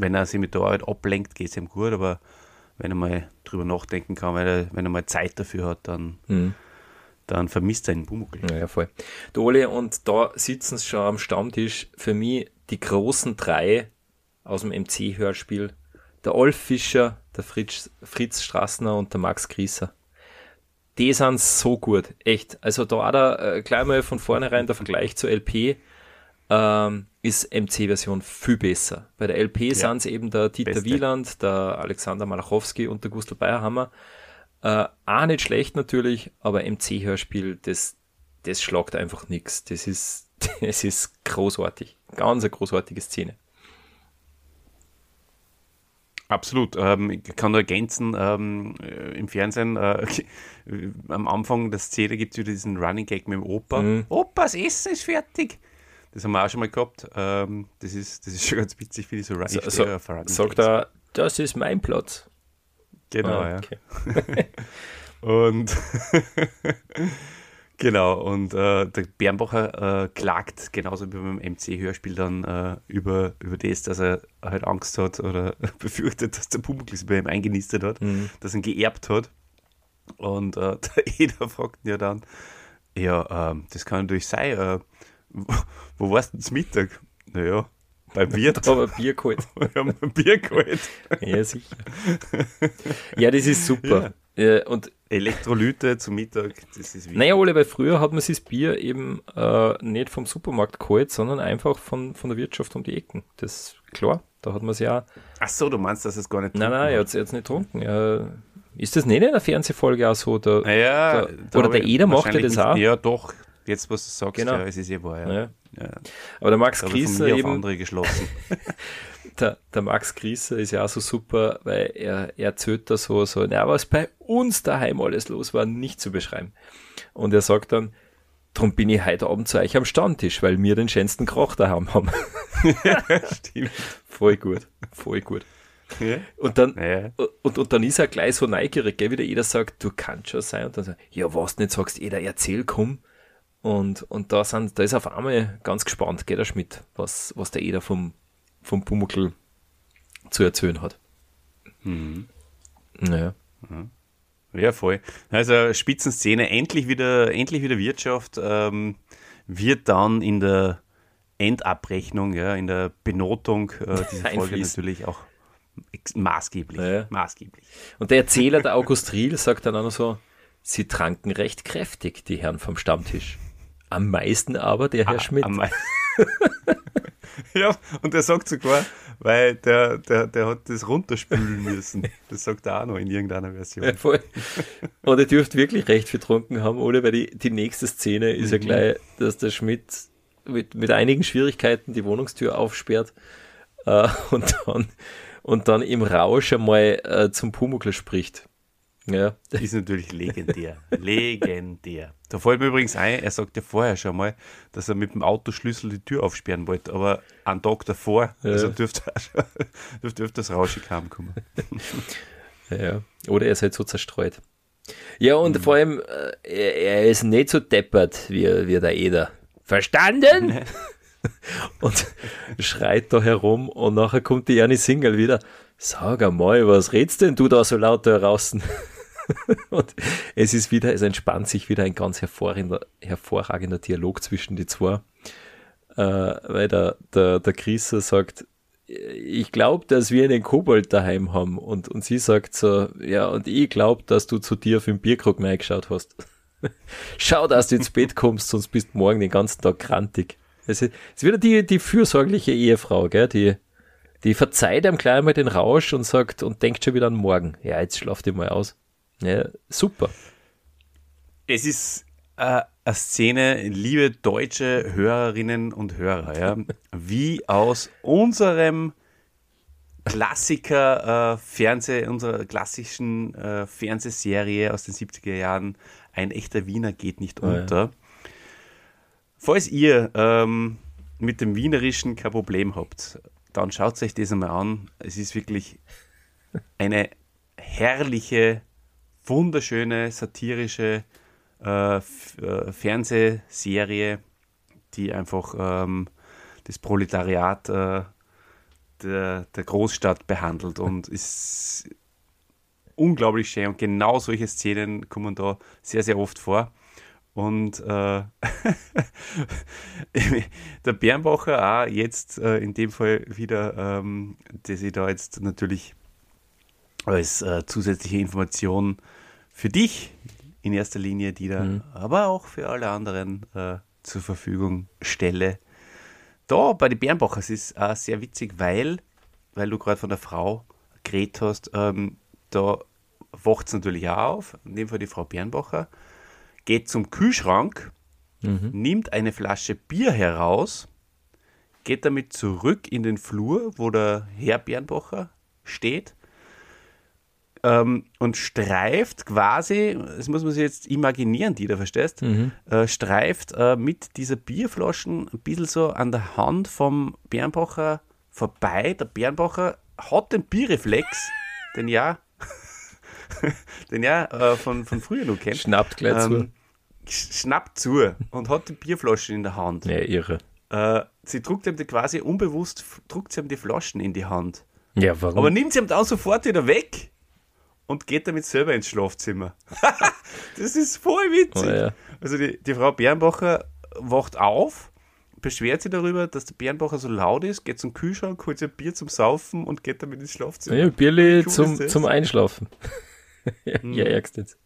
wenn er sich mit der Arbeit ablenkt, geht es ihm gut, aber wenn er mal drüber nachdenken kann, wenn er, wenn er mal Zeit dafür hat, dann, mhm. dann vermisst er einen Bumuckl. Ja, ja, voll. Der Ole, und da sitzen sie schon am Stammtisch. Für mich die großen drei aus dem MC-Hörspiel. Der Olf Fischer, der Fritz, Fritz Strassner und der Max Grieser. Die sind so gut, echt. Also da auch da äh, gleich mal von vornherein der Vergleich zur LP ähm, ist MC-Version viel besser. Bei der LP ja. sind es eben der Dieter Beste. Wieland, der Alexander Malachowski und der Gustav Bayerhammer. Äh, auch nicht schlecht natürlich, aber MC-Hörspiel, das, das schlagt einfach nichts. Das ist, das ist großartig. Ganz eine großartige Szene. Absolut. Ähm, ich kann nur ergänzen, ähm, äh, im Fernsehen, äh, am Anfang der Szene gibt es wieder diesen Running Gag mit dem Opa. Mhm. Opa, das Essen ist fertig. Das haben wir auch schon mal gehabt. Ähm, das, ist, das ist schon ganz witzig, wie die so rein so, so, Sagt er, das ist mein Platz. Genau, ah, okay. ja. und genau, und äh, der Bernbacher äh, klagt genauso wie beim MC-Hörspiel dann äh, über, über das, dass er halt Angst hat oder befürchtet, dass der Pumuckl sich bei ihm eingenistet hat, mhm. dass er ihn geerbt hat. Und äh, der Eder fragt ihn ja dann, ja, ähm, das kann natürlich sein, äh, wo warst du zum Mittag? Naja, beim Wirt. Aber Bier geholt. Wir haben ein Bier geholt. ja, sicher. Ja, das ist super. Ja. Und Elektrolyte zum Mittag, das ist wichtig. Naja, Ole, weil früher hat man sich das Bier eben äh, nicht vom Supermarkt geholt, sondern einfach von, von der Wirtschaft um die Ecken. Das ist klar, da hat man es ja. Ach so, du meinst, dass es gar nicht Nein, nein, er hat es jetzt nicht getrunken. Ja, ist das nicht in der Fernsehfolge auch so? Der, ja, der, oder der Eder macht ja das auch. Ja, doch, jetzt was du sagst, genau. ja, es ist eh wahr. Ja. Ja. ja. Aber der Max Grieser eben. andere geschlossen. der, der Max Grieser ist ja auch so super, weil er, er erzählt da so, so, na, was bei uns daheim alles los war, nicht zu beschreiben. Und er sagt dann, Darum bin ich heute Abend zu euch am Stammtisch, weil wir den schönsten Krach daheim haben. stimmt. Voll gut, voll gut. Ja. Und, dann, ja. und, und dann ist er gleich so neugierig, gell, wie der jeder sagt, du kannst schon sein. Und dann sagt ja, was nicht sagst, jeder erzähl, komm. Und, und da, sind, da ist auf einmal ganz gespannt, geht der Schmidt, was, was der Eder vom, vom Pumuckl zu erzählen hat. Mhm. Naja. Mhm. Ja, voll. Also Spitzenszene, endlich wieder, endlich wieder Wirtschaft, ähm, wird dann in der Endabrechnung, ja, in der Benotung äh, dieser Folge natürlich auch maßgeblich, ja. maßgeblich. Und der Erzähler, der August Riel, sagt dann auch noch so, sie tranken recht kräftig, die Herren vom Stammtisch. Am meisten aber der Herr ah, Schmidt. ja, und er sagt sogar, weil der, der, der hat das runterspülen müssen. Das sagt er auch noch in irgendeiner Version. Ja, voll. Und er dürfte wirklich recht viel getrunken haben, oder? Weil die, die nächste Szene ist ja mhm. gleich, dass der Schmidt mit, mit einigen Schwierigkeiten die Wohnungstür aufsperrt äh, und, dann, und dann im Rausch einmal äh, zum Pumuckl spricht. Ja. Ist natürlich legendär. legendär. Da fällt mir übrigens ein, er sagte vorher schon mal, dass er mit dem Autoschlüssel die Tür aufsperren wollte, aber einen Tag davor, ja. also dürfte, dürfte öfters rauschig kommen. ja, oder er ist halt so zerstreut. Ja, und mhm. vor allem, äh, er, er, ist nicht so deppert wie, wie der Eder. Verstanden? und schreit da herum und nachher kommt die Ernie Single wieder. Sag einmal, was redst denn du da so laut da draußen? und es ist wieder, es entspannt sich wieder ein ganz hervorragender, hervorragender Dialog zwischen die zwei. Äh, weil der, der, der Chris sagt, ich glaube, dass wir einen Kobold daheim haben. Und, und sie sagt so, ja, und ich glaube, dass du zu dir auf den Bierkrug reingeschaut hast. Schau, dass du ins Bett kommst, sonst bist du morgen den ganzen Tag krantig. Es ist, wieder die, die fürsorgliche Ehefrau, gell, die, die verzeiht einem gleich mal den Rausch und sagt und denkt schon wieder an morgen. Ja, jetzt schlaft ihr mal aus. Ja, super. Es ist äh, eine Szene, liebe deutsche Hörerinnen und Hörer, ja, wie aus unserem Klassiker äh, Fernseh, unserer klassischen äh, Fernsehserie aus den 70er Jahren, ein echter Wiener geht nicht unter. Oh, ja. Falls ihr ähm, mit dem Wienerischen kein Problem habt, dann schaut euch das einmal an. Es ist wirklich eine herrliche wunderschöne satirische äh, äh, Fernsehserie, die einfach ähm, das Proletariat äh, der, der Großstadt behandelt und ist unglaublich schön. Und genau solche Szenen kommen da sehr, sehr oft vor. Und äh, der Bernbacher auch jetzt äh, in dem Fall wieder, ähm, dass ich da jetzt natürlich als äh, zusätzliche Information für dich in erster Linie, die da, mhm. aber auch für alle anderen äh, zur Verfügung stelle. Da bei den Bernbachers ist auch sehr witzig, weil, weil du gerade von der Frau geredet hast, ähm, da wacht es natürlich auch auf, in dem Fall die Frau Bernbacher, geht zum Kühlschrank, mhm. nimmt eine Flasche Bier heraus, geht damit zurück in den Flur, wo der Herr Bernbacher steht ähm, und streift quasi, das muss man sich jetzt imaginieren, die da verstehst, mhm. äh, streift äh, mit dieser Bierflaschen ein bisschen so an der Hand vom Bernbacher vorbei. Der Bernbacher hat den Bierreflex, den ja, den ja äh, von, von früher noch kennt. Schnappt gleich ähm, zu. Schnappt zu und hat die Bierflasche in der Hand. Ja, irre. Äh, sie druckt ihm die quasi unbewusst, druckt sie ihm die Flaschen in die Hand. Ja, warum? Aber nimmt sie ihm dann sofort wieder weg und geht damit selber ins Schlafzimmer. das ist voll witzig. Oh, ja. Also die, die Frau Bernbacher wacht auf, beschwert sich darüber, dass der Bernbacher so laut ist, geht zum Kühlschrank, holt sich ein Bier zum Saufen und geht damit ins Schlafzimmer. Ja, Bierli zum, zum Einschlafen. ja, ja, ärgstens.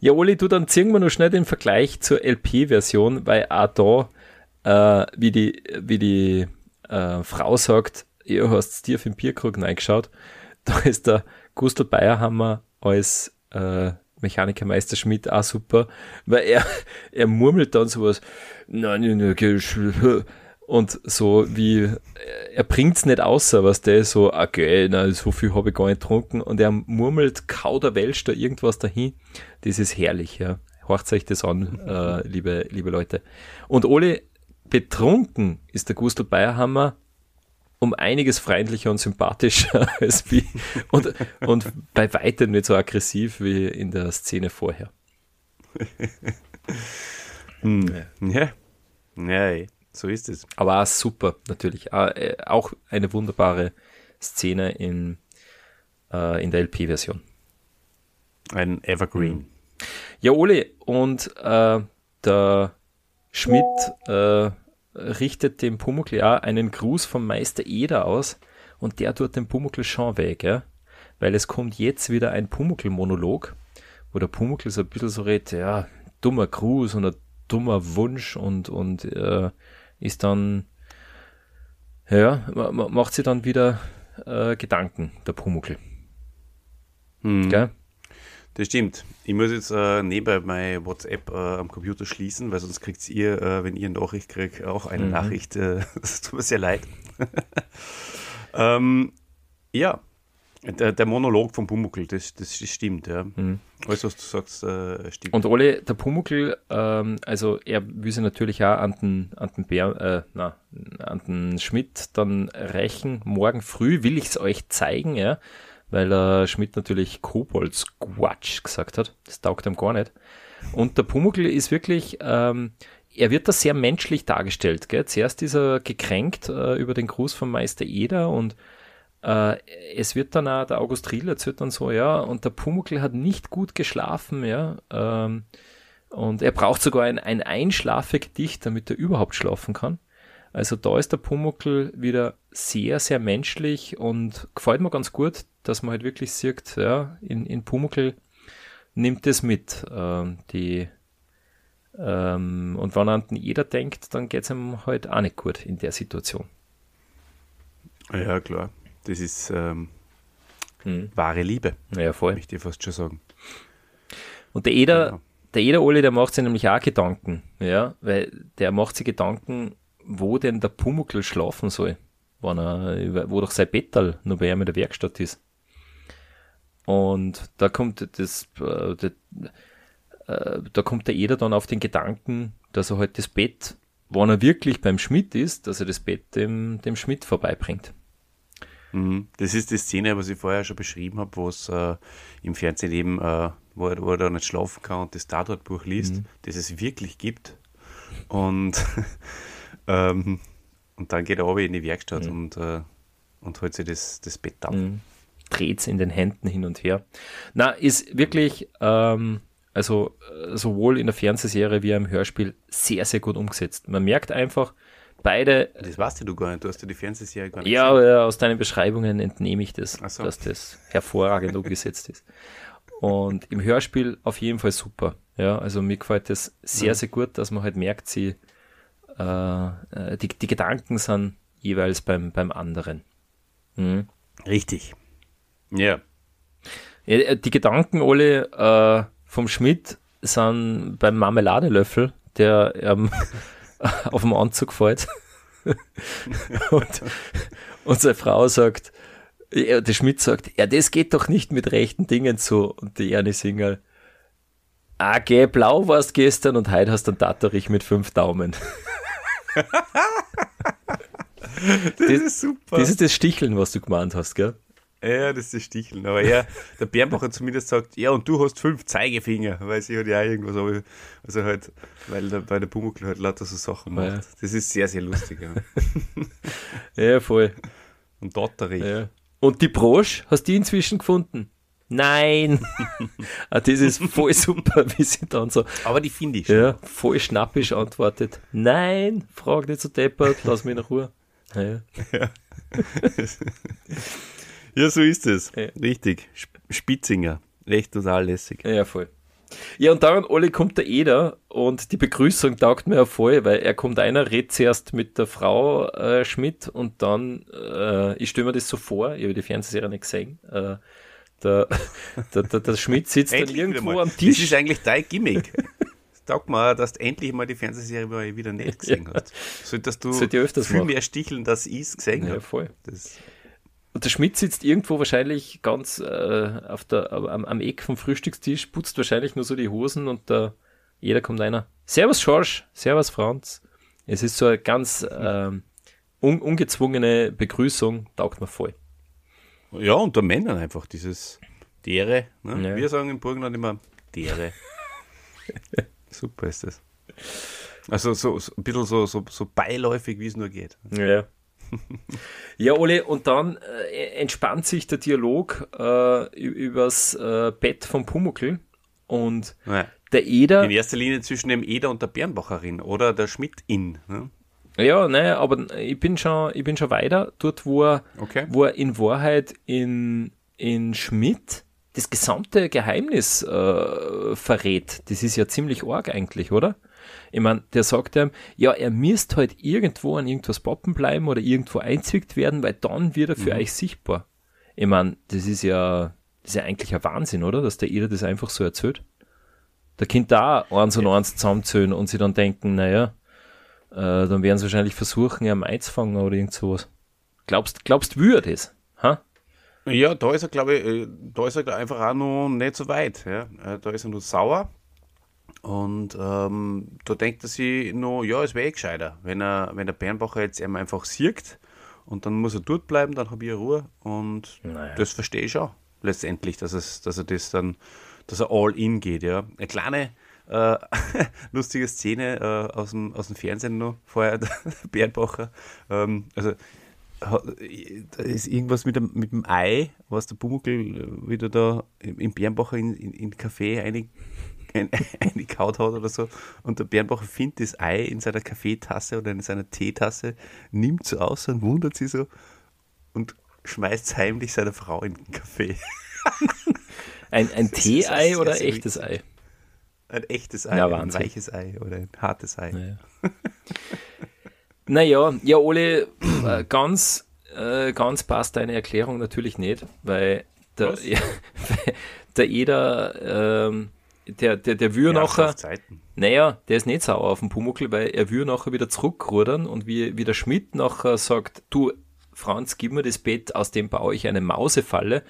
ja, Oli, du, dann ziehen wir noch schnell den Vergleich zur LP-Version, weil auch da, äh, wie die, wie die äh, Frau sagt, ihr hast tief im Bierkrug reingeschaut, da ist der Gustl Bayerhammer als äh, Mechanikermeister Schmidt auch super, weil er, er murmelt dann sowas, nein, nein, nein, und so wie, er bringt's nicht außer, was der so, okay, na, so viel habe ich gar nicht getrunken und er murmelt kauderwelsch da irgendwas dahin. Das ist herrlich, ja. Horcht euch das an, äh, liebe, liebe Leute. Und Ole, betrunken ist der Gustl Bayerhammer um einiges freundlicher und sympathischer als wie und, und bei weitem nicht so aggressiv wie in der Szene vorher. hm. Ja. Ja, so ist es. Aber auch super, natürlich. Äh, auch eine wunderbare Szene in, äh, in der LP-Version. Ein Evergreen. Hm. Ja, Ole, und äh, der Schmidt äh, richtet dem Pumuckl ja einen Gruß vom Meister Eder aus und der tut den Pumuckl schon weg, ja? weil es kommt jetzt wieder ein Pumuckl-Monolog, wo der Pumuckl so ein bisschen so redet, ja, dummer Gruß und ein dummer Wunsch und, und äh, ist dann, ja, macht sie dann wieder äh, Gedanken, der Pumuckl. Hm. Gell? Das stimmt. Ich muss jetzt äh, nebenbei meine WhatsApp äh, am Computer schließen, weil sonst kriegt ihr, äh, wenn ihr eine Nachricht kriegt, auch eine mhm. Nachricht. Äh, das tut mir sehr leid. ähm, ja, der, der, Monolog vom Pumuckl, das, das, stimmt, ja. Mhm. Alles, was du sagst, äh, stimmt. Und Ole, der Pumuckl, ähm, also er will sich natürlich auch an den, an den Bär, äh, na, an den Schmidt dann rächen. Morgen früh will ich es euch zeigen, ja weil äh, Schmidt natürlich Koboldsquatsch gesagt hat. Das taugt ihm gar nicht. Und der Pumuckl ist wirklich, ähm, er wird da sehr menschlich dargestellt. Gell? Zuerst ist er gekränkt äh, über den Gruß vom Meister Eder und äh, es wird dann auch, der August Riel erzählt dann so, ja, und der Pumuckl hat nicht gut geschlafen, ja, ähm, und er braucht sogar ein, ein Einschlafegedicht, damit er überhaupt schlafen kann. Also da ist der Pumuckl wieder sehr, sehr menschlich und gefällt mir ganz gut, dass man halt wirklich sieht, ja, in, in Pumuckl nimmt es mit. Ähm, die, ähm, und wenn an jeder denkt, dann geht es ihm halt auch nicht gut in der Situation. Ja, klar. Das ist ähm, hm. wahre Liebe. Ja, voll. Möchte ich fast schon sagen. Und der Eder, genau. der Eder Oli, der macht sich nämlich auch Gedanken, ja, weil der macht sich Gedanken, wo denn der Pumuckl schlafen soll, wenn er, wo doch sein Bettal noch bei ihm in der Werkstatt ist. Und da kommt das, äh, das äh, da kommt der Eder dann auf den Gedanken, dass er halt das Bett, wenn er wirklich beim Schmidt ist, dass er das Bett dem, dem Schmidt vorbeibringt. Mhm. Das ist die Szene, was ich vorher schon beschrieben habe, wo es äh, im Fernsehen eben, äh, wo, er, wo er da nicht schlafen kann und das Tatortbuch liest, mhm. das es wirklich gibt. Und Ähm, und dann geht er aber in die Werkstatt mhm. und, äh, und holt sich das, das Bett ab. Mhm. Dreht es in den Händen hin und her. Na, ist wirklich, ähm, also äh, sowohl in der Fernsehserie wie im Hörspiel sehr, sehr gut umgesetzt. Man merkt einfach, beide. Das weißt du gar nicht, du hast ja die Fernsehserie gar nicht Ja, gesehen. aus deinen Beschreibungen entnehme ich das, so. dass das hervorragend umgesetzt ist. Und im Hörspiel auf jeden Fall super. Ja, also mir gefällt das sehr, ja. sehr gut, dass man halt merkt, sie äh, äh, die, die Gedanken sind jeweils beim, beim anderen. Mhm. Richtig. Ja. ja. Äh, die Gedanken alle äh, vom Schmidt sind beim Marmeladelöffel, der ähm, auf dem Anzug fällt. und, und seine Frau sagt, der Schmidt sagt, ja, das geht doch nicht mit rechten Dingen zu. Und die Ernie Singerl, ah, geh, blau warst gestern und heute hast du einen Tatterich mit fünf Daumen das, das, ist super. Das ist das Sticheln, was du gemeint hast, gell? Ja, das ist das Sticheln. Aber ja, der Bärmacher zumindest sagt, ja, und du hast fünf Zeigefinger, weil sie hat ja irgendwas, also halt, weil der, bei der Pumuckl halt lauter so Sachen macht. Ja. Das ist sehr, sehr lustig. Ja, ja voll. Und Dotterich. Ja. Und die Brosch, hast du die inzwischen gefunden? Nein. ah, das ist voll super, wie sie dann so. Aber die finde ich. Ja, voll schnappisch antwortet. Nein, frag nicht so deppert, lass mich in Ruhe. Ja. ja. ja, so ist es. Ja. Richtig. Spitzinger. echt total lässig. Ja, voll. Ja, und dann, Olli, kommt der Eder und die Begrüßung taugt mir ja voll, weil er kommt einer, redet zuerst mit der Frau äh, Schmidt und dann, äh, ich stelle mir das so vor, ich habe die Fernsehserie nicht gesehen, äh, der, der, der, der Schmidt sitzt dann irgendwo am Tisch. Das ist eigentlich dein Gimmick. Sag mal, dass du endlich mal die Fernsehserie mal wieder nicht gesehen ja. hast. Solltest du Sollte öfters viel machen. mehr sticheln, dass ich es gesehen ja, habe. voll. Das und der Schmidt sitzt irgendwo wahrscheinlich ganz äh, auf der, am, am Eck vom Frühstückstisch, putzt wahrscheinlich nur so die Hosen und da jeder kommt einer. Servus Schorsch, Servus Franz. Es ist so eine ganz ähm, un, ungezwungene Begrüßung, taugt mir voll. Ja, unter Männern einfach dieses Dere. Ne? Ja. Wir sagen im Burgenland immer Dere. Super ist das. Also so, so ein bisschen so, so, so beiläufig, wie es nur geht. Ja. ja, Ole, und dann äh, entspannt sich der Dialog äh, übers äh, Bett vom Pumuckl und ja. der Eder. In erster Linie zwischen dem Eder und der Bernbacherin oder der Schmidt-In. Ne? Ja, ne, aber ich bin schon, ich bin schon weiter, dort, wo er, okay. wo er in Wahrheit in, in Schmidt das gesamte Geheimnis äh, verrät. Das ist ja ziemlich arg eigentlich, oder? Ich meine, der sagt ihm, ja, er müsste halt irgendwo an irgendwas poppen bleiben oder irgendwo einzwickt werden, weil dann wird er für mhm. euch sichtbar. Ich meine, das ist ja, das ist ja eigentlich ein Wahnsinn, oder? Dass der Eder das einfach so erzählt. Der Kind da eins und eins zusammenzählen und sie dann denken, naja, äh, dann werden sie wahrscheinlich versuchen, ihn einzufangen oder irgend sowas. Glaubst, glaubst du, er das? Ha? Ja, da ist er, glaube ich, äh, da ist er einfach auch noch nicht so weit. Ja. Äh, da ist er nur sauer und ähm, da denkt er sich noch, ja, es wäre eh gescheiter, wenn er, wenn der Bernbacher jetzt eben einfach siegt und dann muss er dort bleiben, dann habe ich Ruhe. Und naja. das verstehe ich auch letztendlich, dass, es, dass er das dann, dass er all in geht, ja. Eine kleine äh, lustige Szene äh, aus, dem, aus dem Fernsehen noch vorher, der Bernbacher. Ähm, also da ist irgendwas mit dem, mit dem Ei, was der Pumuckl wieder da im Bernbacher in, in, in Café einig eingekaut hat oder so. Und der Bernbacher findet das Ei in seiner Kaffeetasse oder in seiner Teetasse, nimmt es aus und wundert sich so und schmeißt heimlich seine Frau in den Kaffee. ein ein Tee-Ei oder echtes Ei? Ein echtes Ei, ja, ein weiches Ei oder ein hartes Ei. Naja, naja ja, Ole, äh, ganz, äh, ganz passt deine Erklärung natürlich nicht, weil der, ja, der Eder ähm, der, der, der will ja, nachher, naja, der ist nicht sauer auf den Pumuckl, weil er will nachher wieder zurückrudern und wie, wie der Schmidt nachher sagt, du, Franz, gib mir das Bett, aus dem baue ich eine Mausefalle.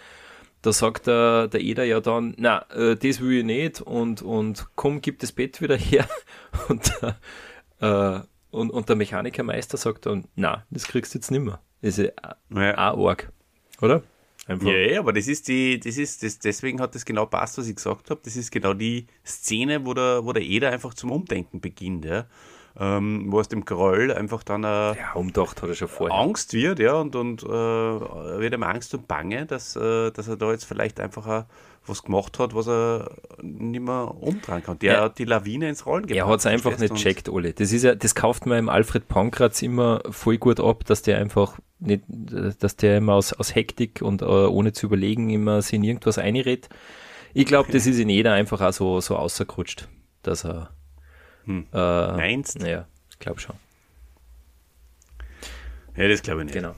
Da sagt der, der Eder ja dann, na, äh, das will ich nicht und, und komm, gib das Bett wieder her. Und, äh, und, und der Mechanikermeister sagt dann, na, das kriegst du jetzt nimmer. Das ist ja. auch arg, oder? Einfach. Ja, ja, aber das ist die, das ist, das, deswegen hat das genau passt, was ich gesagt habe. Das ist genau die Szene, wo der, wo der Eder einfach zum Umdenken beginnt, ja. Ähm, wo aus dem Groll einfach dann äh, ja, umdacht hat er schon vorher. Angst wird, ja, und, und äh, wird ihm Angst und Bange, dass, äh, dass er da jetzt vielleicht einfach auch was gemacht hat, was er nicht mehr umtragen kann. Der ja. hat die Lawine ins Rollen gebracht. Er hat es einfach nicht checkt, Ole. Das ist ja, das kauft man im Alfred Pankratz immer voll gut ab, dass der einfach nicht, dass der immer aus, aus Hektik und uh, ohne zu überlegen immer sich in irgendwas einredet. Ich glaube, das ist in jeder einfach auch so, so außergerutscht, dass er. Hm. Äh, Meinst Ja, ich glaube schon. Ja, das glaube ich nicht. Genau.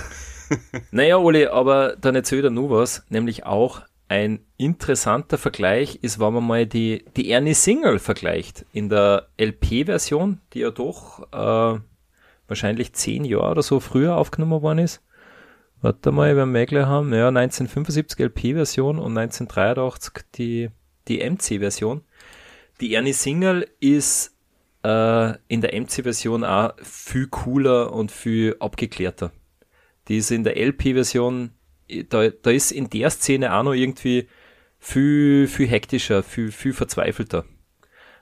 naja, Ole, aber dann erzählt er nur was, nämlich auch ein interessanter Vergleich ist, wenn man mal die, die Ernie Single vergleicht. In der LP-Version, die ja doch äh, wahrscheinlich zehn Jahre oder so früher aufgenommen worden ist. Warte mal, wenn wir gleich haben. Ja, 1975 LP-Version und 1983 die, die MC-Version. Die Ernie Single ist äh, in der MC-Version auch viel cooler und viel abgeklärter. Die ist in der LP-Version da, da ist in der Szene auch noch irgendwie viel, viel hektischer, viel, viel verzweifelter.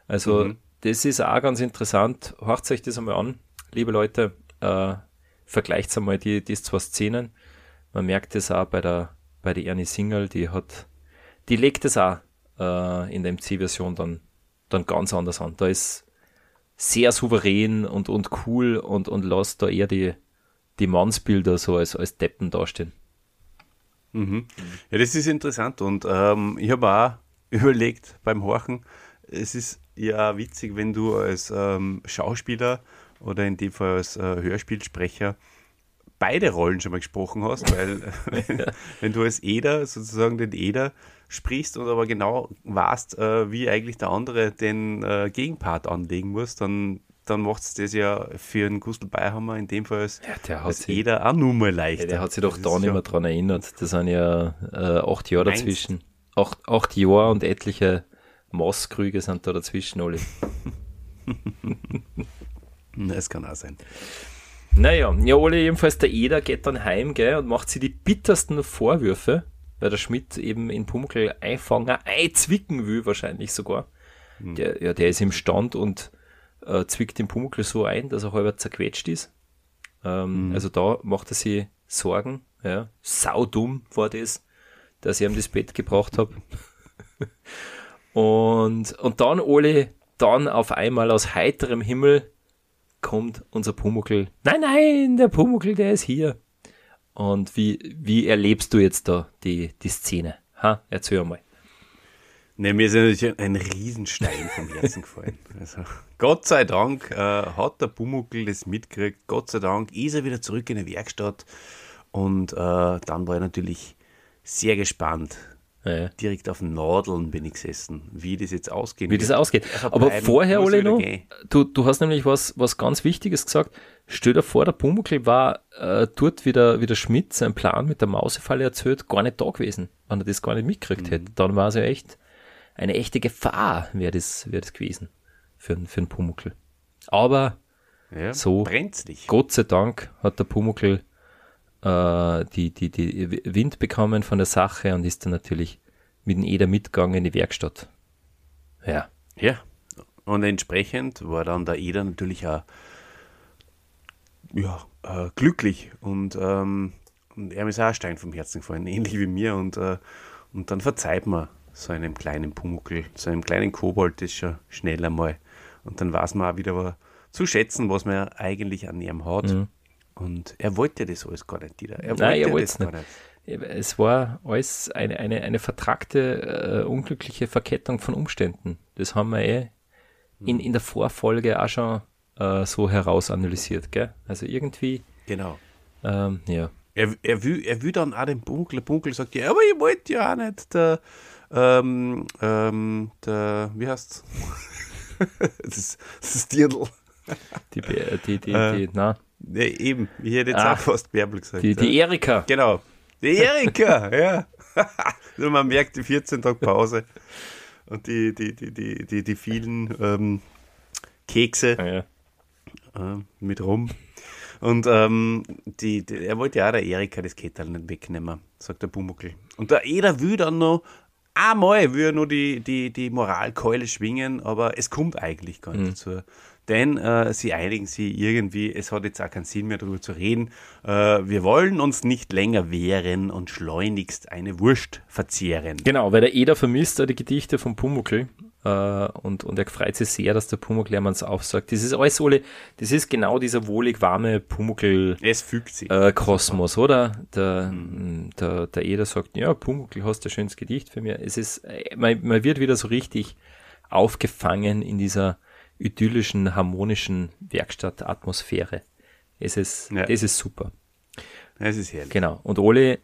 Also, mhm. das ist auch ganz interessant. Hört euch das einmal an, liebe Leute. Äh, vergleicht einmal die, die zwei Szenen. Man merkt es auch bei der, bei der Ernie Single, die hat, die legt es auch äh, in der MC-Version dann, dann ganz anders an. Da ist sehr souverän und, und cool und, und lässt da eher die, die Mannsbilder so als, als Deppen dastehen. Mhm. Ja, das ist interessant und ähm, ich habe auch überlegt beim Horchen, es ist ja witzig, wenn du als ähm, Schauspieler oder in dem Fall als äh, Hörspielsprecher beide Rollen schon mal gesprochen hast, weil wenn, wenn, du als Eder sozusagen den Eder sprichst und aber genau weißt, äh, wie eigentlich der andere den äh, Gegenpart anlegen muss, dann, dann macht es das ja für einen Gustl Beihammer in dem Fall als, ja, der hat als sich, Eder auch nur mal leichter. Ja, der hat sich doch da nicht mehr dran erinnert. Das sind ja äh, acht Jahre dazwischen. Acht, acht Jahre und etliche Maßkrüge sind da dazwischen, Oli. das kann auch sein. Naja, ja, Oli, jedenfalls der Eder geht dann heim gell, und macht sie die bittersten Vorwürfe, weil der Schmidt eben in Pumuckl einfangen, einzwicken will, wahrscheinlich sogar. Hm. Der, ja, der ist im Stand und äh, zwickt den Pumuckl so ein, dass er halber zerquetscht ist. Ähm, hm. Also da macht er sich Sorgen. Ja. Saudumm war das, dass ich ihm das Bett gebracht habe. Und, und dann, Oli, dann auf einmal aus heiterem Himmel kommt unser Pumuckl. Nein, nein, der Pumuckl, der ist hier. Und wie, wie erlebst du jetzt da die, die Szene? Ha, erzähl mal. Ne, mir ist natürlich ein Riesenstein vom Herzen gefallen. Also, Gott sei Dank äh, hat der Pumuckl das mitgekriegt. Gott sei Dank ist er wieder zurück in die Werkstatt. Und äh, dann war er natürlich sehr gespannt, ja. Direkt auf Nadeln bin ich gesessen, wie das jetzt ausgeht. Wie das ausgeht. Aber vorher, Ole, noch, du, du hast nämlich was, was ganz Wichtiges gesagt. Stell dir vor, der Pumuckl war äh, dort, wie der, wie der Schmidt seinen Plan mit der Mausefalle erzählt, gar nicht da gewesen, wenn er das gar nicht mitgekriegt mhm. hätte. Dann war es ja echt eine echte Gefahr, wäre das, wär das gewesen für, für den Pumuckl. Aber ja, so, brenzlig. Gott sei Dank hat der Pumuckl äh, die, die, die Wind bekommen von der Sache und ist dann natürlich mit dem Eder mitgegangen in die Werkstatt. Ja. Ja. Und entsprechend war dann der Eder natürlich auch ja, äh, glücklich und, ähm, und er ist auch ein Stein vom Herzen gefallen, ähnlich wie mir. Und, äh, und dann verzeiht man so einem kleinen Pumuckel, so einem kleinen Kobold das schon schnell einmal. Und dann weiß man auch wieder zu schätzen, was man eigentlich an ihm hat. Mhm. Und er wollte das alles gar nicht wieder. Er Nein, er wollte es nicht. nicht. Es war alles eine, eine, eine vertragte, äh, unglückliche Verkettung von Umständen. Das haben wir eh in, in der Vorfolge auch schon äh, so herausanalysiert. Gell? Also irgendwie. Genau. Ähm, ja. Er, er, will, er will dann auch den Bunkel. Bunkel sagt ja, aber ich wollte ja auch nicht. Der, ähm, ähm, der wie heißt's? das, ist, das ist Dirndl. Die, die, die, die, äh, na. Nee, eben, ich hätte jetzt ah, auch fast Bärbel gesagt. Die, die Erika. Genau. Die Erika, ja. also man merkt die 14 Tage Pause und die, die, die, die, die, die vielen ähm, Kekse ah, ja. äh, mit rum. Und ähm, die, die, er wollte ja auch der Erika das Kettel nicht wegnehmen, sagt der Bumuckel. Und der Eder will dann noch einmal will er nur die, die, die Moralkeule schwingen, aber es kommt eigentlich gar nicht mhm. dazu denn äh, sie einigen sich irgendwie, es hat jetzt auch keinen Sinn mehr darüber zu reden, äh, wir wollen uns nicht länger wehren und schleunigst eine Wurst verzehren. Genau, weil der Eder vermisst die Gedichte von Pumuckl äh, und, und er freut sich sehr, dass der Pumuckl ihm aufsagt. Das ist alles, Ole, das ist genau dieser wohlig warme Pumuckl es fügt sich. Äh, Kosmos, oder? Der, mhm. der, der Eder sagt, ja, Pumuckl, hast ein schönes Gedicht für mich. Es ist, äh, man, man wird wieder so richtig aufgefangen in dieser idyllischen, harmonischen Werkstattatmosphäre. Es ist, ja. das ist super. Es ist herrlich. Genau. Und Ole,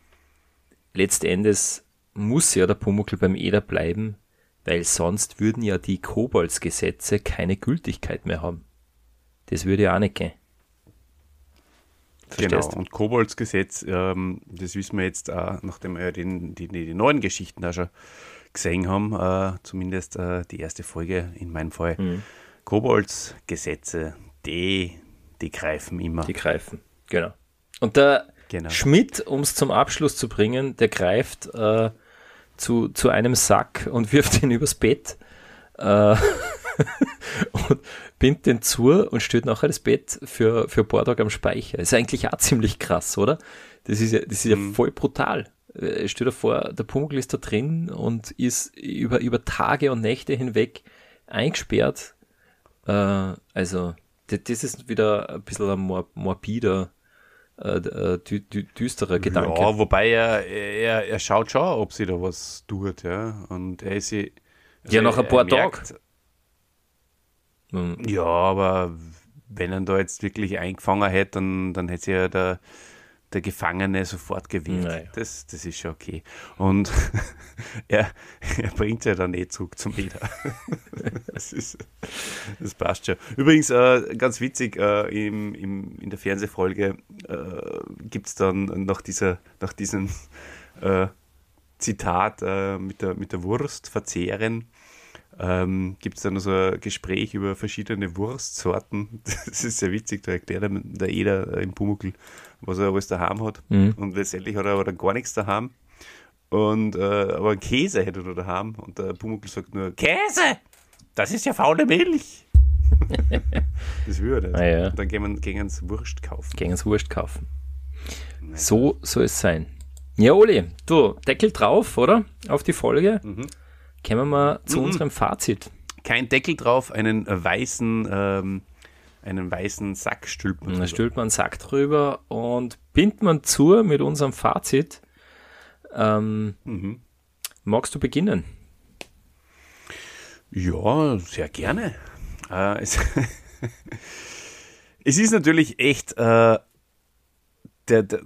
letzten Endes muss ja der Pumuckl beim Eder bleiben, weil sonst würden ja die Koboldsgesetze keine Gültigkeit mehr haben. Das würde ja auch nicht gehen. Verstehst genau, und Koboldsgesetz, ähm, das wissen wir jetzt, äh, nachdem wir den, die, die, die, neuen Geschichten da schon gesehen haben, äh, zumindest äh, die erste Folge in meinem Fall. Mhm Koboldsgesetze, die, die greifen immer. Die greifen, genau. Und der genau. Schmidt, um es zum Abschluss zu bringen, der greift äh, zu, zu einem Sack und wirft ihn übers Bett äh, und bindet den zu und stellt nachher das Bett für, für Tage am Speicher. Ist eigentlich auch ziemlich krass, oder? Das ist ja, das ist ja mhm. voll brutal. Äh, stell dir vor, der Pumuckl ist da drin und ist über, über Tage und Nächte hinweg eingesperrt äh, also, das, ist wieder ein bisschen ein mor morbider äh, äh dü dü düsterer Gedanke. Ja, wobei er, er, er schaut schon, ob sie da was tut, ja. Und er ist sie. Also ja, nach ein paar Tagen. Ja, aber wenn er da jetzt wirklich eingefangen hätte, dann, dann hätte sie ja der, der Gefangene sofort gewählt. Naja. Das, das ist schon okay. Und er, er bringt ja dann eh zurück zum Leder. das, ist, das passt schon. Übrigens, äh, ganz witzig, äh, im, im, in der Fernsehfolge äh, gibt es dann nach, dieser, nach diesem äh, Zitat äh, mit, der, mit der Wurst verzehren ähm, gibt es dann so ein Gespräch über verschiedene Wurstsorten. Das ist sehr witzig, da erklärt der Eder im Pumuckl, was er alles daheim hat. Mhm. Und letztendlich hat er aber dann gar nichts daheim. Und, äh, aber Käse hätte er daheim. Und der Pumuckl sagt nur, Käse! Das ist ja faule Milch! das würde. Ah, ja. Und dann gehen wir gegen Wurst kaufen. Gegen Wurst kaufen. So soll es sein. Ja, Oli, du, Deckel drauf, oder? Auf die Folge. Mhm. Kommen wir mal zu mhm. unserem Fazit. Kein Deckel drauf, einen weißen, ähm, einen weißen Sack stülpt man. Da stülpt man einen Sack drüber und bindet man zu mit unserem Fazit. Ähm, mhm. Magst du beginnen? Ja, sehr gerne. Äh, es, es, ist natürlich echt äh, der, der,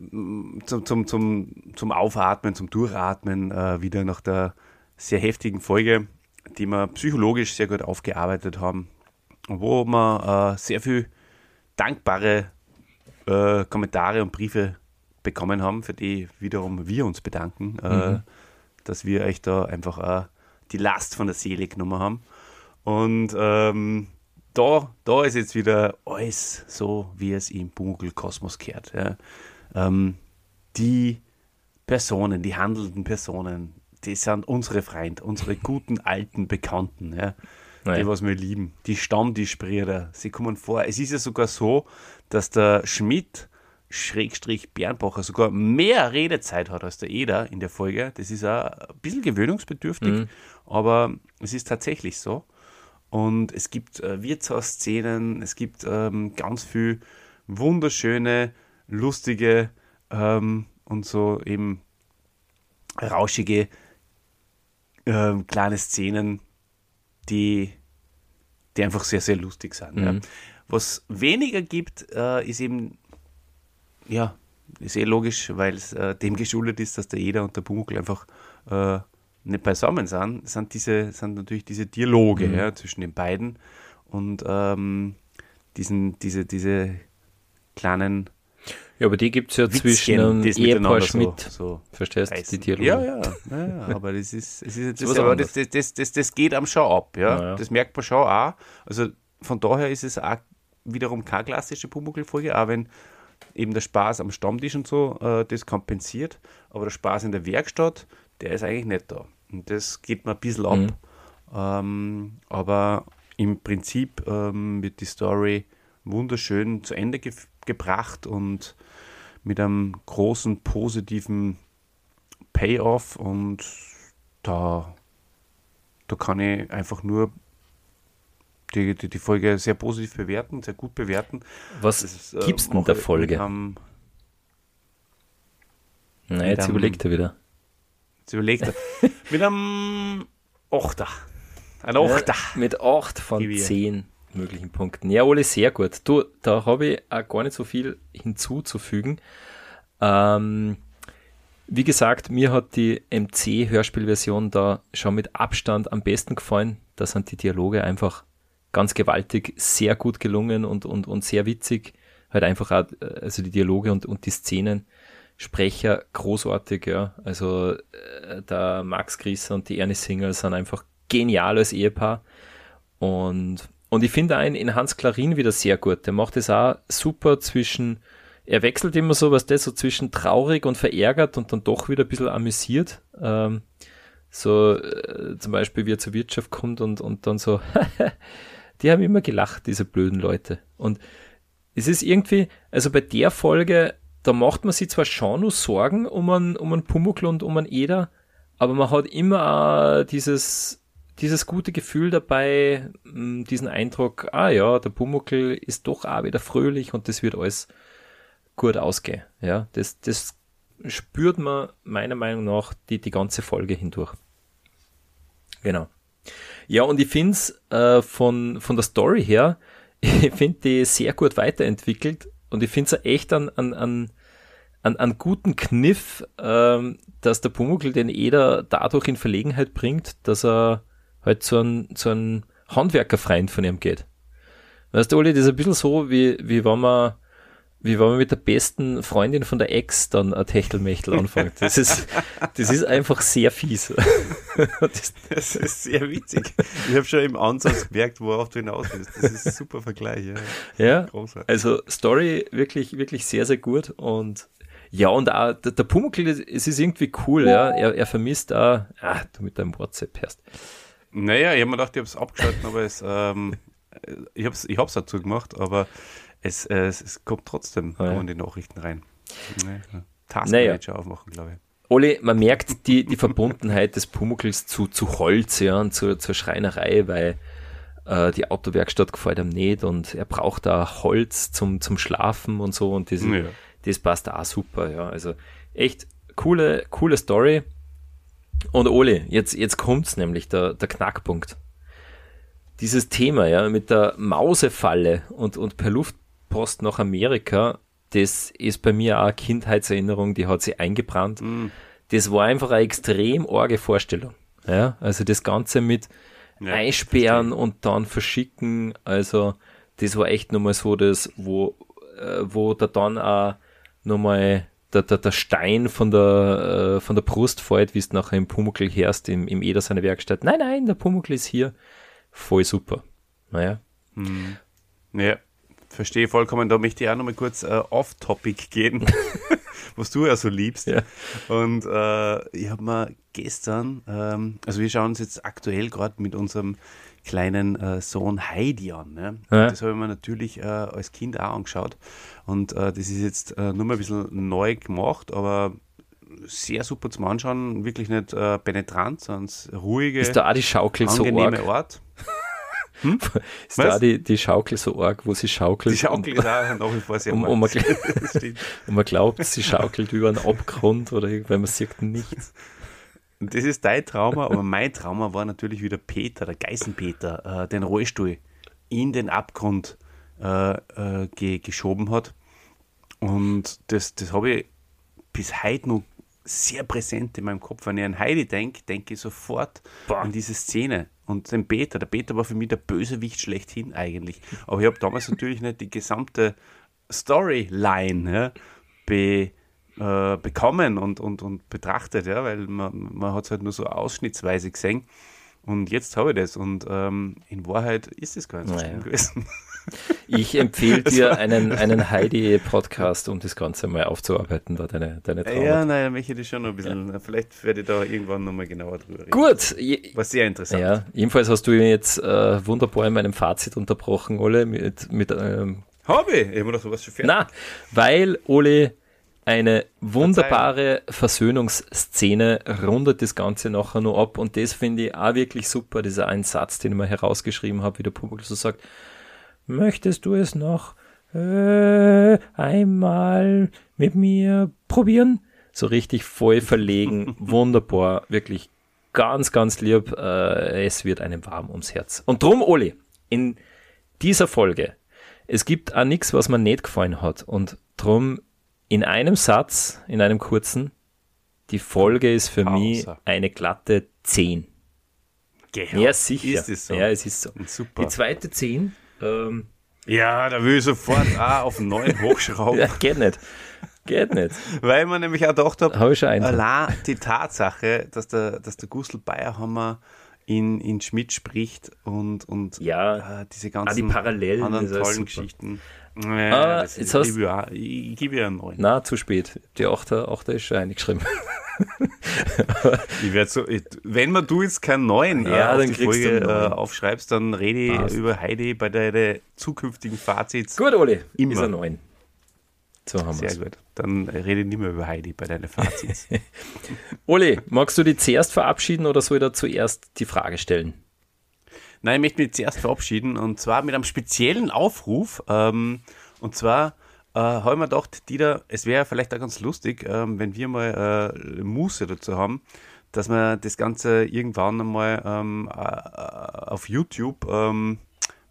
zum, zum, zum, zum Aufatmen, zum Durchatmen äh, wieder nach der sehr heftigen Folge, die wir psychologisch sehr gut aufgearbeitet haben, wo wir äh, sehr viel dankbare äh, Kommentare und Briefe bekommen haben, für die wiederum wir uns bedanken, äh, mhm. dass wir euch da einfach äh, die Last von der Seele genommen haben. Und ähm, da, da ist jetzt wieder alles so, wie es im Bunkel-Kosmos kehrt. Ja. Ähm, die Personen, die handelnden Personen, die sind unsere Freunde, unsere guten alten Bekannten, ja. Naja. Die, was wir lieben. Die Stammtischbrüder, sie kommen vor. Es ist ja sogar so, dass der Schmidt Schrägstrich Bernbacher sogar mehr Redezeit hat als der Eder in der Folge. Das ist auch ein bisschen gewöhnungsbedürftig, mhm. aber es ist tatsächlich so. Und es gibt äh, Wirtshausszenen, es gibt ähm, ganz viel wunderschöne, lustige ähm, und so eben rauschige äh, kleine Szenen, die, die einfach sehr, sehr lustig sind. Mhm. Ja. Was weniger gibt, äh, ist eben, ja, ist eh logisch, weil es äh, dem geschuldet ist, dass der Eder und der Pumuckl einfach äh, nicht beisammen sind, sind, diese, sind natürlich diese Dialoge mhm. ja, zwischen den beiden und ähm, diesen, diese, diese kleinen ja, aber die gibt es ja Witzchen, zwischen einem Ehepaar Schmidt. So, so Verstehst du die Dialoge? Ja, ja, ja, aber das ist, es ist das, aber das, das, das, das, geht am schon ab, ja? ja. Das merkt man schon auch. Also von daher ist es auch wiederum keine klassische Pumuckl-Folge, auch wenn eben der Spaß am Stammtisch und so äh, das kompensiert, aber der Spaß in der Werkstatt, der ist eigentlich nicht da. Und das geht mir ein bisschen ab. Mhm. Ähm, aber im Prinzip ähm, wird die Story wunderschön zu Ende ge gebracht und mit einem großen positiven Payoff und da, da kann ich einfach nur die, die, die Folge sehr positiv bewerten, sehr gut bewerten. Was ist, äh, gibt's denn der Folge? Am, Na, jetzt am, überlegt er wieder. Jetzt überlegt er. mit einem Achter. Ein Achter. Ja, mit 8 von 10 möglichen Punkten. Ja, Ole, sehr gut. Du, da habe ich auch gar nicht so viel hinzuzufügen. Ähm, wie gesagt, mir hat die MC-Hörspielversion da schon mit Abstand am besten gefallen. Da sind die Dialoge einfach ganz gewaltig, sehr gut gelungen und, und, und sehr witzig. Halt einfach auch, also die Dialoge und, und die Szenen. Sprecher großartig, ja. Also äh, der Max Grieser und die Ernie Singer sind einfach genial als Ehepaar. Und, und ich finde einen in Hans Klarin wieder sehr gut. Der macht es auch super zwischen er wechselt immer so, was das so zwischen traurig und verärgert und dann doch wieder ein bisschen amüsiert. Ähm, so äh, zum Beispiel, wie er zur Wirtschaft kommt und, und dann so, die haben immer gelacht, diese blöden Leute. Und es ist irgendwie, also bei der Folge, da macht man sich zwar schon nur Sorgen um einen, um einen Pumuckl und um einen Eder, aber man hat immer dieses, dieses gute Gefühl dabei, diesen Eindruck, ah ja, der Pumuckl ist doch auch wieder fröhlich und das wird alles gut ausgehen. Ja, das, das spürt man meiner Meinung nach die, die ganze Folge hindurch. Genau. Ja, und ich finde es äh, von, von der Story her, ich finde die sehr gut weiterentwickelt und ich finde es echt an, an, an, an, an guten Kniff, ähm, dass der Pumuckl den Eder dadurch in Verlegenheit bringt, dass er halt zu einem, zu einem Handwerkerfreund von ihm geht. Weißt du, Oli, das ist ein bisschen so, wie, wie wenn man wie wenn man mit der besten Freundin von der Ex dann ein Techtelmechtel anfängt. Das ist, das ist einfach sehr fies. das, das ist sehr witzig. Ich habe schon im Ansatz gemerkt, worauf du hinaus willst. Das ist ein super Vergleich. Ja, ja Großartig. also Story wirklich, wirklich sehr, sehr gut und ja, und auch der, der Pumuckl, es ist irgendwie cool, ja. Er, er vermisst da, ah, du mit deinem WhatsApp hörst. Naja, ich habe mir gedacht, ich habe es abgeschaltet, aber es, ähm, ich habe es ich hab's dazu gemacht, aber es, äh, es, es kommt trotzdem ja. in die Nachrichten rein. Nee, Taskmanager naja. aufmachen, glaube ich. Oli, man merkt die, die Verbundenheit des Pumuckls zu, zu Holz ja, und zu, zur Schreinerei, weil äh, die Autowerkstatt gefällt ihm nicht und er braucht da Holz zum, zum Schlafen und so und das, ja. das passt auch super. Ja. Also echt coole, coole Story. Und Oli, jetzt, jetzt kommt's nämlich, der, der Knackpunkt. Dieses Thema, ja, mit der Mausefalle und, und per Luft Post nach Amerika, das ist bei mir auch eine Kindheitserinnerung, die hat sich eingebrannt. Mm. Das war einfach eine extrem arge Vorstellung. Ja, also das Ganze mit ja, Einsperren und dann verschicken, also das war echt nochmal so das, wo, äh, wo da dann auch nochmal der, der, der Stein von der, äh, von der Brust fällt, wie es nachher im Pumuckl herrscht, im, im Eder seiner Werkstatt. Nein, nein, der Pumuckl ist hier. Voll super. Naja. Hm. Ja verstehe vollkommen. Da möchte ich auch nochmal kurz äh, off-topic gehen, was du ja so liebst. Ja. Und äh, ich habe mir gestern, ähm, also wir schauen uns jetzt aktuell gerade mit unserem kleinen äh, Sohn Heidi an. Ne? Ja. Das habe ich mir natürlich äh, als Kind auch angeschaut. Und äh, das ist jetzt äh, nur mal ein bisschen neu gemacht, aber sehr super zum Anschauen, wirklich nicht äh, penetrant, sondern ruhige, ist da auch die Schaukel angenehme so Ort. Hm? Ist Was? da die, die Schaukel so arg, wo sie schaukelt? Die Schaukel ist auch nach wie vor sehr und, und, man, und man glaubt, sie schaukelt über einen Abgrund oder weil man sieht nichts. Das ist dein Trauma, aber mein Trauma war natürlich wieder Peter, der Geißenpeter, äh, den Rollstuhl in den Abgrund äh, äh, ge geschoben hat. Und das, das habe ich bis heute noch sehr präsent in meinem Kopf. Wenn ich an Heidi denke, denke ich sofort Boah. an diese Szene und den Peter. Der Peter war für mich der Bösewicht schlechthin eigentlich. Aber ich habe damals natürlich nicht die gesamte Storyline ja, be, äh, bekommen und, und, und betrachtet, ja, weil man, man hat es halt nur so ausschnittsweise gesehen. Und jetzt habe ich das und ähm, in Wahrheit ist es gar nicht so naja. schlimm gewesen. Ich empfehle dir einen, einen Heidi-Podcast, um das Ganze mal aufzuarbeiten, da deine, deine Traumata. Ja, da möchte ich schon noch ein bisschen, ja. vielleicht werde ich da irgendwann nochmal genauer drüber reden. Gut. Was sehr interessant. Ja, jedenfalls hast du jetzt äh, wunderbar in meinem Fazit unterbrochen, Ole, mit, mit ähm, Habe ich? Ich habe noch sowas schon fertig. Na, weil Ole eine wunderbare Versöhnungsszene rundet das Ganze nachher nur ab und das finde ich auch wirklich super, dieser ein Satz, den ich mal herausgeschrieben habe, wie der Publikum so sagt, möchtest du es noch äh, einmal mit mir probieren? So richtig voll verlegen, wunderbar, wirklich ganz, ganz lieb. Äh, es wird einem warm ums Herz. Und drum, Oli, in dieser Folge, es gibt auch nichts, was mir nicht gefallen hat. Und drum, in einem Satz, in einem kurzen, die Folge ist für Pause. mich eine glatte 10. Genau. Ja, sicher. Ist es so? Ja, es ist so. Super. Die zweite 10 ähm, ja, da will ich sofort auch auf einen neuen hochschrauben. ja, geht nicht. Geht nicht. Weil man nämlich auch gedacht hat, Hab ich schon allein die Tatsache, dass der, dass der Gustl Bayerhammer in, in Schmidt spricht und, und ja, äh, diese ganzen die Parallelen, anderen tollen Geschichten. Ja, ah, jetzt ist, hast, ich, ja, ich, ich gebe ja einen neuen. Na, zu spät. Die 8 Achter ist schon eingeschrieben. ich werde so, ich, wenn man du jetzt keinen neuen ja, äh, dann die Folge äh, aufschreibst, dann rede ich Passt. über Heidi bei deinen zukünftigen Fazits. Gut, Oli, immer. ist er neun. So haben wir Sehr gut. Dann rede ich nicht mehr über Heidi bei deinen Fazits. Oli, magst du dich zuerst verabschieden oder soll ich da zuerst die Frage stellen? Nein, ich möchte mich zuerst verabschieden und zwar mit einem speziellen Aufruf. Ähm, und zwar äh, habe ich mir gedacht, Dieter, es wäre vielleicht auch ganz lustig, ähm, wenn wir mal äh, Muße dazu haben, dass wir das Ganze irgendwann einmal ähm, äh, auf YouTube ähm,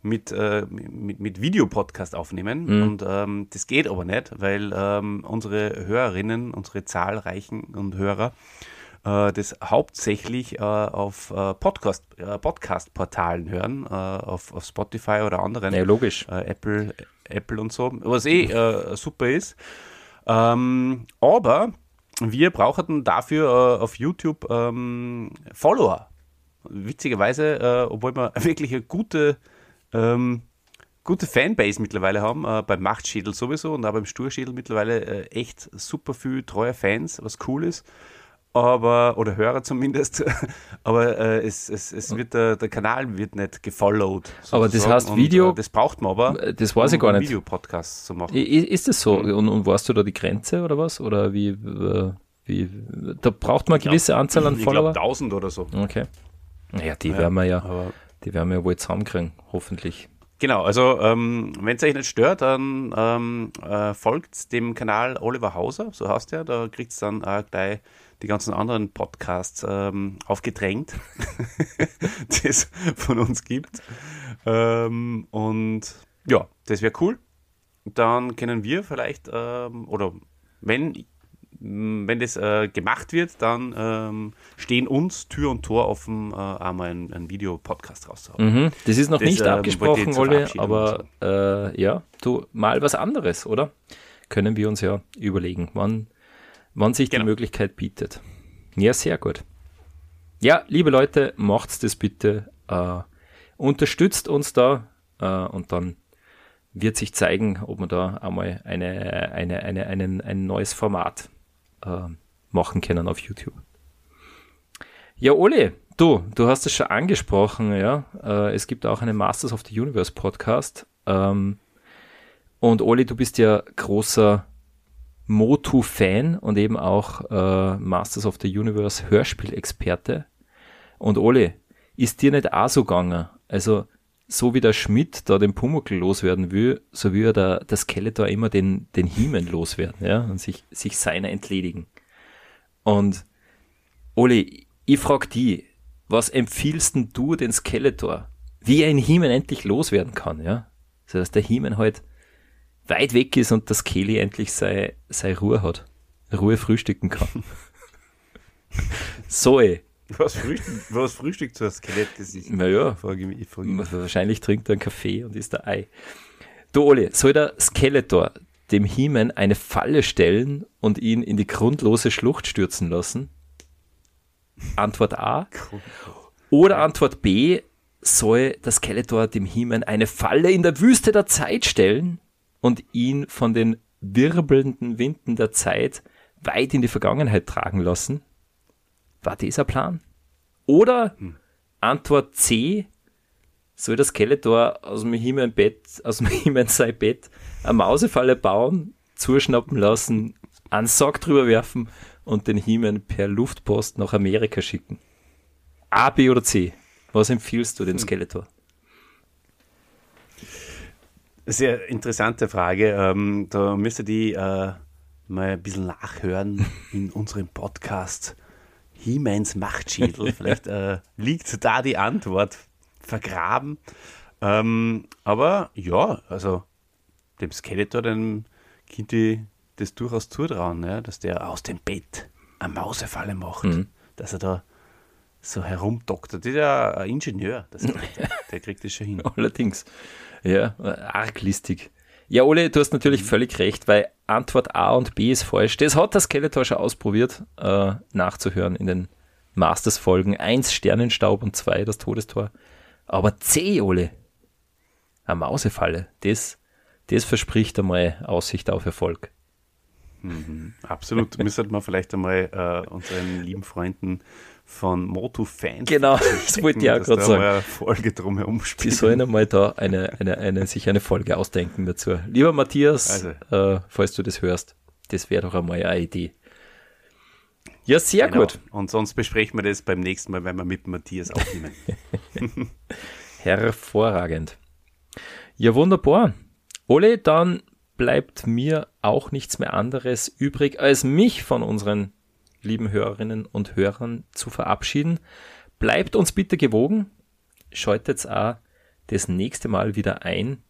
mit, äh, mit, mit Videopodcast aufnehmen. Mhm. Und ähm, das geht aber nicht, weil ähm, unsere Hörerinnen, unsere zahlreichen und Hörer, das hauptsächlich äh, auf äh, Podcast, äh, Podcast-Portalen hören, äh, auf, auf Spotify oder anderen Ja, logisch. äh, Apple, Apple und so, was eh äh, super ist. Ähm, aber wir brauchten dafür äh, auf YouTube ähm, Follower. Witzigerweise, äh, obwohl wir wirklich eine gute, ähm, gute Fanbase mittlerweile haben, äh, beim Machtschädel sowieso und auch beim Sturschädel mittlerweile äh, echt super viel treue Fans, was cool ist. Aber, oder Hörer zumindest, aber äh, es, es, es wird der, der Kanal wird nicht gefollowed. Aber das sozusagen. heißt, Und, Video- äh, das braucht man aber. Äh, Das weiß ich um gar einen nicht. Videopodcast zu machen. Ist das so? Und, und warst du da die Grenze oder was? Oder wie, äh, wie da braucht man eine gewisse Anzahl an ich glaube Follower? 1000 oder so. Okay. Naja, die Ja, werden wir ja, Aber die werden wir ja wohl zusammenkriegen, hoffentlich. genau, also ähm, wenn es euch nicht stört, dann ähm, äh, folgt dem Kanal Oliver Hauser, so heißt er. Da kriegt es dann auch gleich die ganzen anderen Podcasts ähm, aufgedrängt, die es von uns gibt. Ähm, und ja, das wäre cool. Dann können wir vielleicht, ähm, oder wenn, wenn das äh, gemacht wird, dann ähm, stehen uns Tür und Tor offen, äh, einmal einen, einen Videopodcast rauszuhauen. Mhm. Das ist noch Das, nicht ähm, abgesprochen, Verabschiedung aber äh, ja, du mal was anderes, oder? Können wir uns ja überlegen, wann, wann sich Genau. die Möglichkeit bietet. Ja, sehr gut. Ja, liebe Leute, macht's das bitte. Äh, unterstützt uns da äh, und dann wird sich zeigen, ob wir da einmal eine, eine, eine, einen, ein neues Format äh, machen können auf YouTube. Ja, Oli, du, du hast es schon angesprochen, ja. Äh, es gibt auch einen Masters of the Universe Podcast. Ähm, und Oli, du bist ja großer Motu-Fan und eben auch äh, Masters of the Universe Hörspielexperte. Und Oli, ist dir nicht auch so gegangen? Also, so wie der Schmidt da den Pumuckl loswerden will, so will er der, der Skeletor immer den, den Hiemen loswerden, ja, und sich, sich seiner entledigen. Und Oli, ich frag die, was empfiehlst denn du den Skeletor? Wie er in Hiemen endlich loswerden kann, ja? So dass der Hiemen halt weit weg ist und das Kelly endlich sei, sei Ruhe hat. Ruhe frühstücken kann. so ey. Was Frühstück, was Frühstück zu Skelett, das ist. Naja, Frage ich mich, ich frage mich. wahrscheinlich trinkt er einen Kaffee und isst ein Ei. Du Oli, soll der Skeletor dem Hiemen eine Falle stellen und ihn in die grundlose Schlucht stürzen lassen? Antwort A. Oder Antwort B, soll der Skeletor dem Hiemen eine Falle in der Wüste der Zeit stellen und ihn von den wirbelnden Winden der Zeit weit in die Vergangenheit tragen lassen? War dieser Plan? Oder Antwort C, soll der Skeletor aus dem Hiemen-Bett, aus dem Hiemen sein Bett eine Mausefalle bauen, zuschnappen lassen, einen Sack drüber werfen und den Hiemen per Luftpost nach Amerika schicken? A, B oder C? Was empfiehlst du dem Skeletor? Sehr interessante Frage. Ähm, da müsste die äh, mal ein bisschen nachhören in unserem Podcast He-Mans Machtschädel. Vielleicht äh, liegt da die Antwort vergraben. Ähm, aber ja, also dem Skeletor, dem könnte ich das durchaus zutrauen, ja, dass der aus dem Bett eine Mausefalle macht, dass er da so herumdoktert. Das ist ja ein Ingenieur, das Skeletor. der kriegt das schon hin. Allerdings. Ja, arglistig. Ja, Ole, du hast natürlich völlig recht, weil Antwort A und B ist falsch. Das hat der Skeletor schon ausprobiert, äh, nachzuhören in den Masters-Folgen. Eins Sternenstaub und zwei das Todestor. Aber C, Ole, eine Mausefalle, das, das verspricht einmal Aussicht auf Erfolg. Absolut. Müsste man vielleicht einmal äh, unseren lieben Freunden von Moto Fans Genau, das wollte ich auch gerade sagen. eine Folge drum herum Die spielen. sollen einmal da eine, eine, eine, sich eine Folge ausdenken dazu. Lieber Matthias, Also. äh, falls du das hörst, das wäre doch einmal eine Idee. Ja, sehr Genau. gut. Und sonst besprechen wir das beim nächsten Mal, wenn wir mit Matthias aufnehmen. Hervorragend. Ja, wunderbar. Ole, dann bleibt mir auch nichts mehr anderes übrig, als mich von unseren lieben Hörerinnen und Hörern zu verabschieden. Bleibt uns bitte gewogen. Schaltet auch das nächste Mal wieder ein,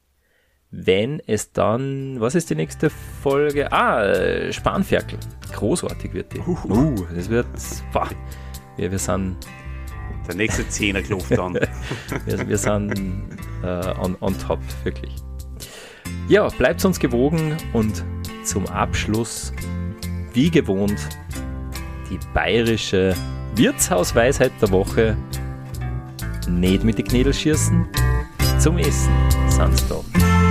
wenn es dann, was ist die nächste Folge? Ah, Spanferkel. Großartig wird die. Uh, das wird, boah, wir, wir sind der nächste Zehnerkluft dann. wir, wir sind äh, on, on top, wirklich. Ja, bleibt uns gewogen und zum Abschluss, wie gewohnt, die bayerische Wirtshausweisheit der Woche. Nicht mit den Knädel schießen, zum Essen sind's da.